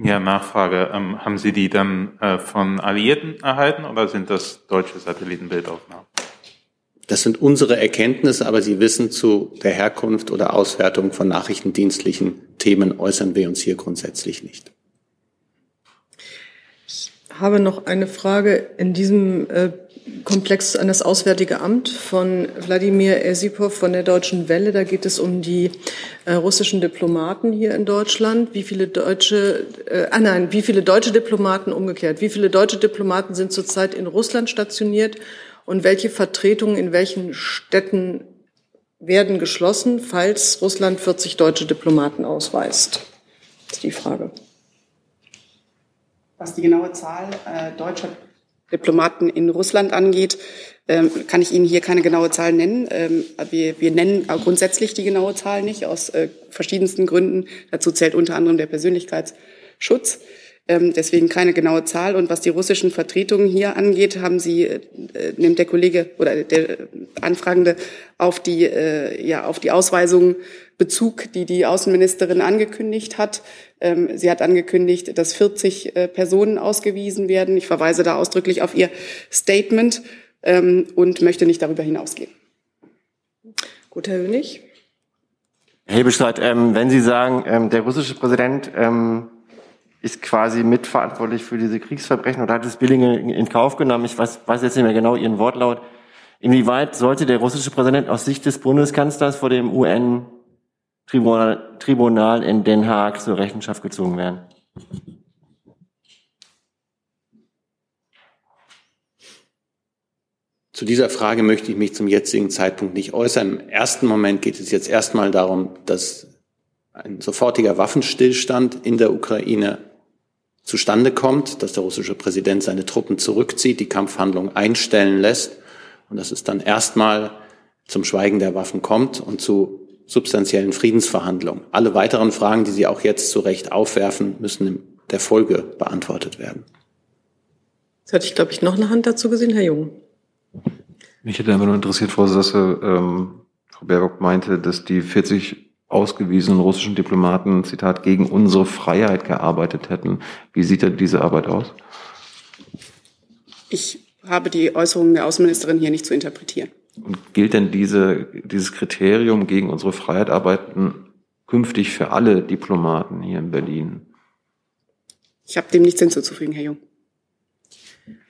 Ja, Nachfrage. Ähm, haben Sie die dann äh, von Alliierten erhalten oder sind das deutsche Satellitenbildaufnahmen? Das sind unsere Erkenntnisse, aber Sie wissen, zu der Herkunft oder Auswertung von nachrichtendienstlichen Themen äußern wir uns hier grundsätzlich nicht. Habe noch eine Frage in diesem äh, Komplex an das Auswärtige Amt von Wladimir Esipov von der Deutschen Welle. Da geht es um die äh, russischen Diplomaten hier in Deutschland. Wie viele deutsche, äh, ah nein, wie viele deutsche Diplomaten umgekehrt? Wie viele deutsche Diplomaten sind zurzeit in Russland stationiert und welche Vertretungen in welchen Städten werden geschlossen, falls Russland 40 deutsche Diplomaten ausweist? Das ist die Frage. Was die genaue Zahl äh, deutscher Diplomaten in Russland angeht, ähm, kann ich Ihnen hier keine genaue Zahl nennen. Ähm, wir, wir nennen grundsätzlich die genaue Zahl nicht, aus äh, verschiedensten Gründen. Dazu zählt unter anderem der Persönlichkeitsschutz. Ähm, deswegen keine genaue Zahl. Und was die russischen Vertretungen hier angeht, haben Sie, äh, nimmt der Kollege oder der Anfragende auf die, äh, ja, auf die Ausweisung Bezug, die die Außenministerin angekündigt hat. Ähm, sie hat angekündigt, dass 40 äh, Personen ausgewiesen werden. Ich verweise da ausdrücklich auf ihr Statement ähm, und möchte nicht darüber hinausgehen. Gut, Herr Hönig. Herr Hebestreit, ähm, wenn Sie sagen, ähm, der russische Präsident ähm, ist quasi mitverantwortlich für diese Kriegsverbrechen oder hat es Billinge in, Kauf genommen, ich weiß, weiß jetzt nicht mehr genau Ihren Wortlaut, inwieweit sollte der russische Präsident aus Sicht des Bundeskanzlers vor dem UN Tribunal, Tribunal in Den Haag zur Rechenschaft gezogen werden. Zu dieser Frage möchte ich mich zum jetzigen Zeitpunkt nicht äußern. Im ersten Moment geht es jetzt erstmal darum, dass ein sofortiger Waffenstillstand in der Ukraine zustande kommt, dass der russische Präsident seine Truppen zurückzieht, die Kampfhandlung einstellen lässt und dass es dann erstmal zum Schweigen der Waffen kommt und zu substanziellen Friedensverhandlungen. Alle weiteren Fragen, die Sie auch jetzt zu Recht aufwerfen, müssen in der Folge beantwortet werden. Jetzt hatte ich, glaube ich, noch eine Hand dazu gesehen, Herr Jung. Mich hätte einfach nur interessiert, Frau Sasse, ähm, Frau Baerbock meinte, dass die 40 ausgewiesenen russischen Diplomaten, Zitat, gegen unsere Freiheit gearbeitet hätten. Wie sieht denn diese Arbeit aus? Ich habe die Äußerungen der Außenministerin hier nicht zu interpretieren. Und gilt denn diese, dieses Kriterium gegen unsere Freiheit arbeiten künftig für alle Diplomaten hier in Berlin? Ich habe dem nichts hinzuzufügen, Herr Jung.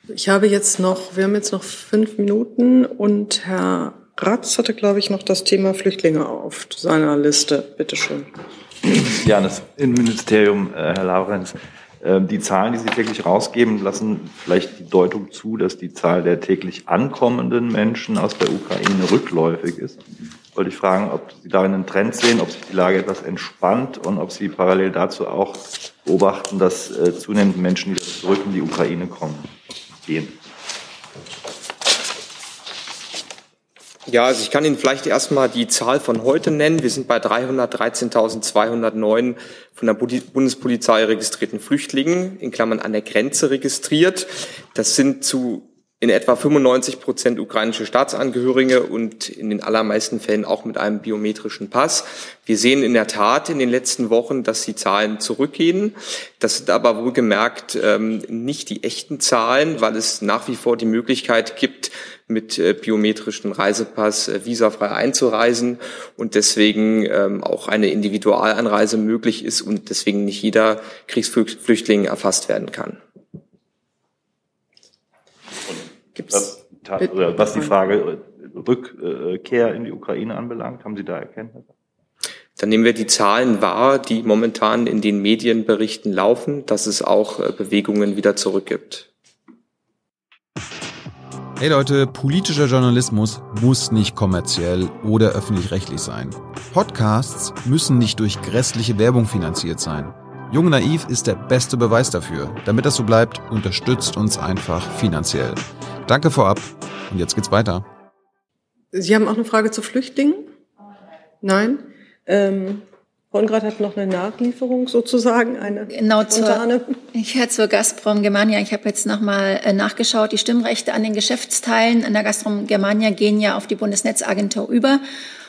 Ich habe jetzt noch, wir haben jetzt noch fünf Minuten und Herr Ratz hatte, glaube ich, noch das Thema Flüchtlinge auf seiner Liste. Bitte schön. Ja, das Innenministerium, äh, Herr Laurenz. Ähm, die Zahlen, die Sie täglich rausgeben, lassen vielleicht die Deutung zu, dass die Zahl der täglich ankommenden Menschen aus der Ukraine rückläufig ist. Wollte ich fragen, ob Sie darin einen Trend sehen, ob sich die Lage etwas entspannt und ob Sie parallel dazu auch beobachten, dass äh, zunehmend Menschen, die zurück in die Ukraine kommen, gehen. Ja, also ich kann Ihnen vielleicht erstmal die Zahl von heute nennen. Wir sind bei 313.209 von der Bundespolizei registrierten Flüchtlingen, in Klammern an der Grenze registriert. Das sind zu in etwa 95 Prozent ukrainische Staatsangehörige und in den allermeisten Fällen auch mit einem biometrischen Pass. Wir sehen in der Tat in den letzten Wochen, dass die Zahlen zurückgehen. Das sind aber wohlgemerkt ähm, nicht die echten Zahlen, weil es nach wie vor die Möglichkeit gibt, mit äh, biometrischen Reisepass äh, visafrei einzureisen und deswegen ähm, auch eine Individualanreise möglich ist und deswegen nicht jeder Kriegsflüchtling erfasst werden kann. Was, oder was die Frage Rückkehr in die Ukraine anbelangt, haben Sie da Erkenntnisse? Dann nehmen wir die Zahlen wahr, die momentan in den Medienberichten laufen, dass es auch äh, Bewegungen wieder zurückgibt. Hey Leute, politischer Journalismus muss nicht kommerziell oder öffentlich-rechtlich sein. Podcasts müssen nicht durch grässliche Werbung finanziert sein. Jung Naiv ist der beste Beweis dafür. Damit das so bleibt, unterstützt uns einfach finanziell. Danke vorab und jetzt geht's weiter. Sie haben auch eine Frage zu Flüchtlingen? Nein? Ähm, Konrad hat noch eine Nachlieferung sozusagen, eine genau spontane. Zur, ich hätte zur Gazprom Germania, ich habe jetzt nochmal äh, nachgeschaut, die Stimmrechte an den Geschäftsteilen an der Gazprom Germania gehen ja auf die Bundesnetzagentur über.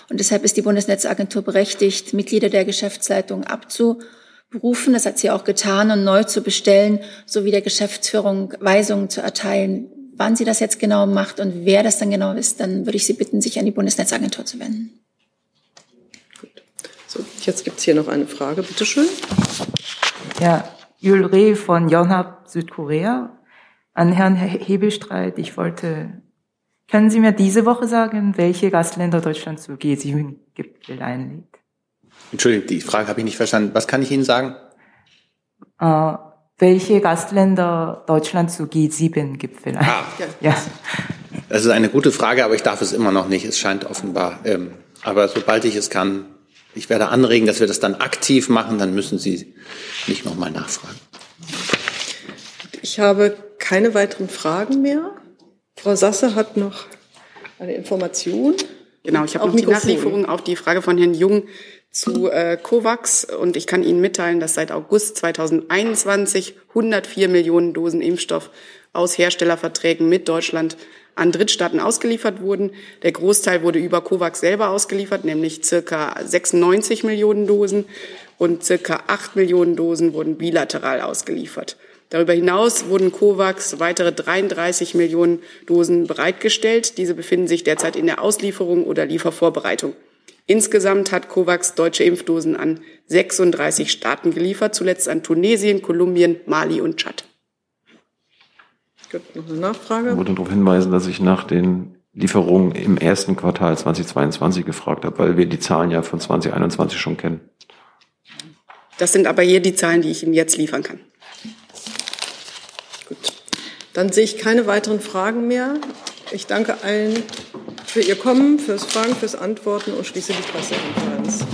Und deshalb ist die Bundesnetzagentur berechtigt, Mitglieder der Geschäftsleitung abzuberufen. Das hat sie auch getan und neu zu bestellen, sowie der Geschäftsführung Weisungen zu erteilen. Wann sie das jetzt genau macht und wer das dann genau ist, dann würde ich Sie bitten, sich an die Bundesnetzagentur zu wenden. So, jetzt gibt es hier noch eine Frage, bitte schön. Ja, Yul Reh von Yonhap Südkorea. An Herrn Hebelstreit, ich wollte, können Sie mir diese Woche sagen, welche Gastländer Deutschland zu G7-Gipfel einlädt? Entschuldigung, die Frage habe ich nicht verstanden. Was kann ich Ihnen sagen? Äh, welche Gastländer Deutschland zu G7-Gipfel einlädt? Ah. Ja. Das ist eine gute Frage, aber ich darf es immer noch nicht. Es scheint offenbar. Ähm, aber sobald ich es kann, ich werde anregen, dass wir das dann aktiv machen, dann müssen Sie nicht nochmal nachfragen. Ich habe keine weiteren Fragen mehr. Frau Sasse hat noch eine Information. Genau, ich habe noch die Nachlieferung auf die Frage von Herrn Jung zu äh, COVAX und ich kann Ihnen mitteilen, dass seit August 2021 104 Millionen Dosen Impfstoff aus Herstellerverträgen mit Deutschland an Drittstaaten ausgeliefert wurden. Der Großteil wurde über COVAX selber ausgeliefert, nämlich circa 96 Millionen Dosen und circa 8 Millionen Dosen wurden bilateral ausgeliefert. Darüber hinaus wurden COVAX weitere 33 Millionen Dosen bereitgestellt. Diese befinden sich derzeit in der Auslieferung oder Liefervorbereitung. Insgesamt hat COVAX deutsche Impfdosen an 36 Staaten geliefert, zuletzt an Tunesien, Kolumbien, Mali und Tschad. Gibt noch eine Nachfrage? Ich wollte darauf hinweisen, dass ich nach den Lieferungen im ersten Quartal 2022 gefragt habe, weil wir die Zahlen ja von 2021 schon kennen. Das sind aber hier die Zahlen, die ich Ihnen jetzt liefern kann. Gut. Dann sehe ich keine weiteren Fragen mehr. Ich danke allen für Ihr Kommen, fürs Fragen, fürs Antworten und schließe die Pressekonferenz.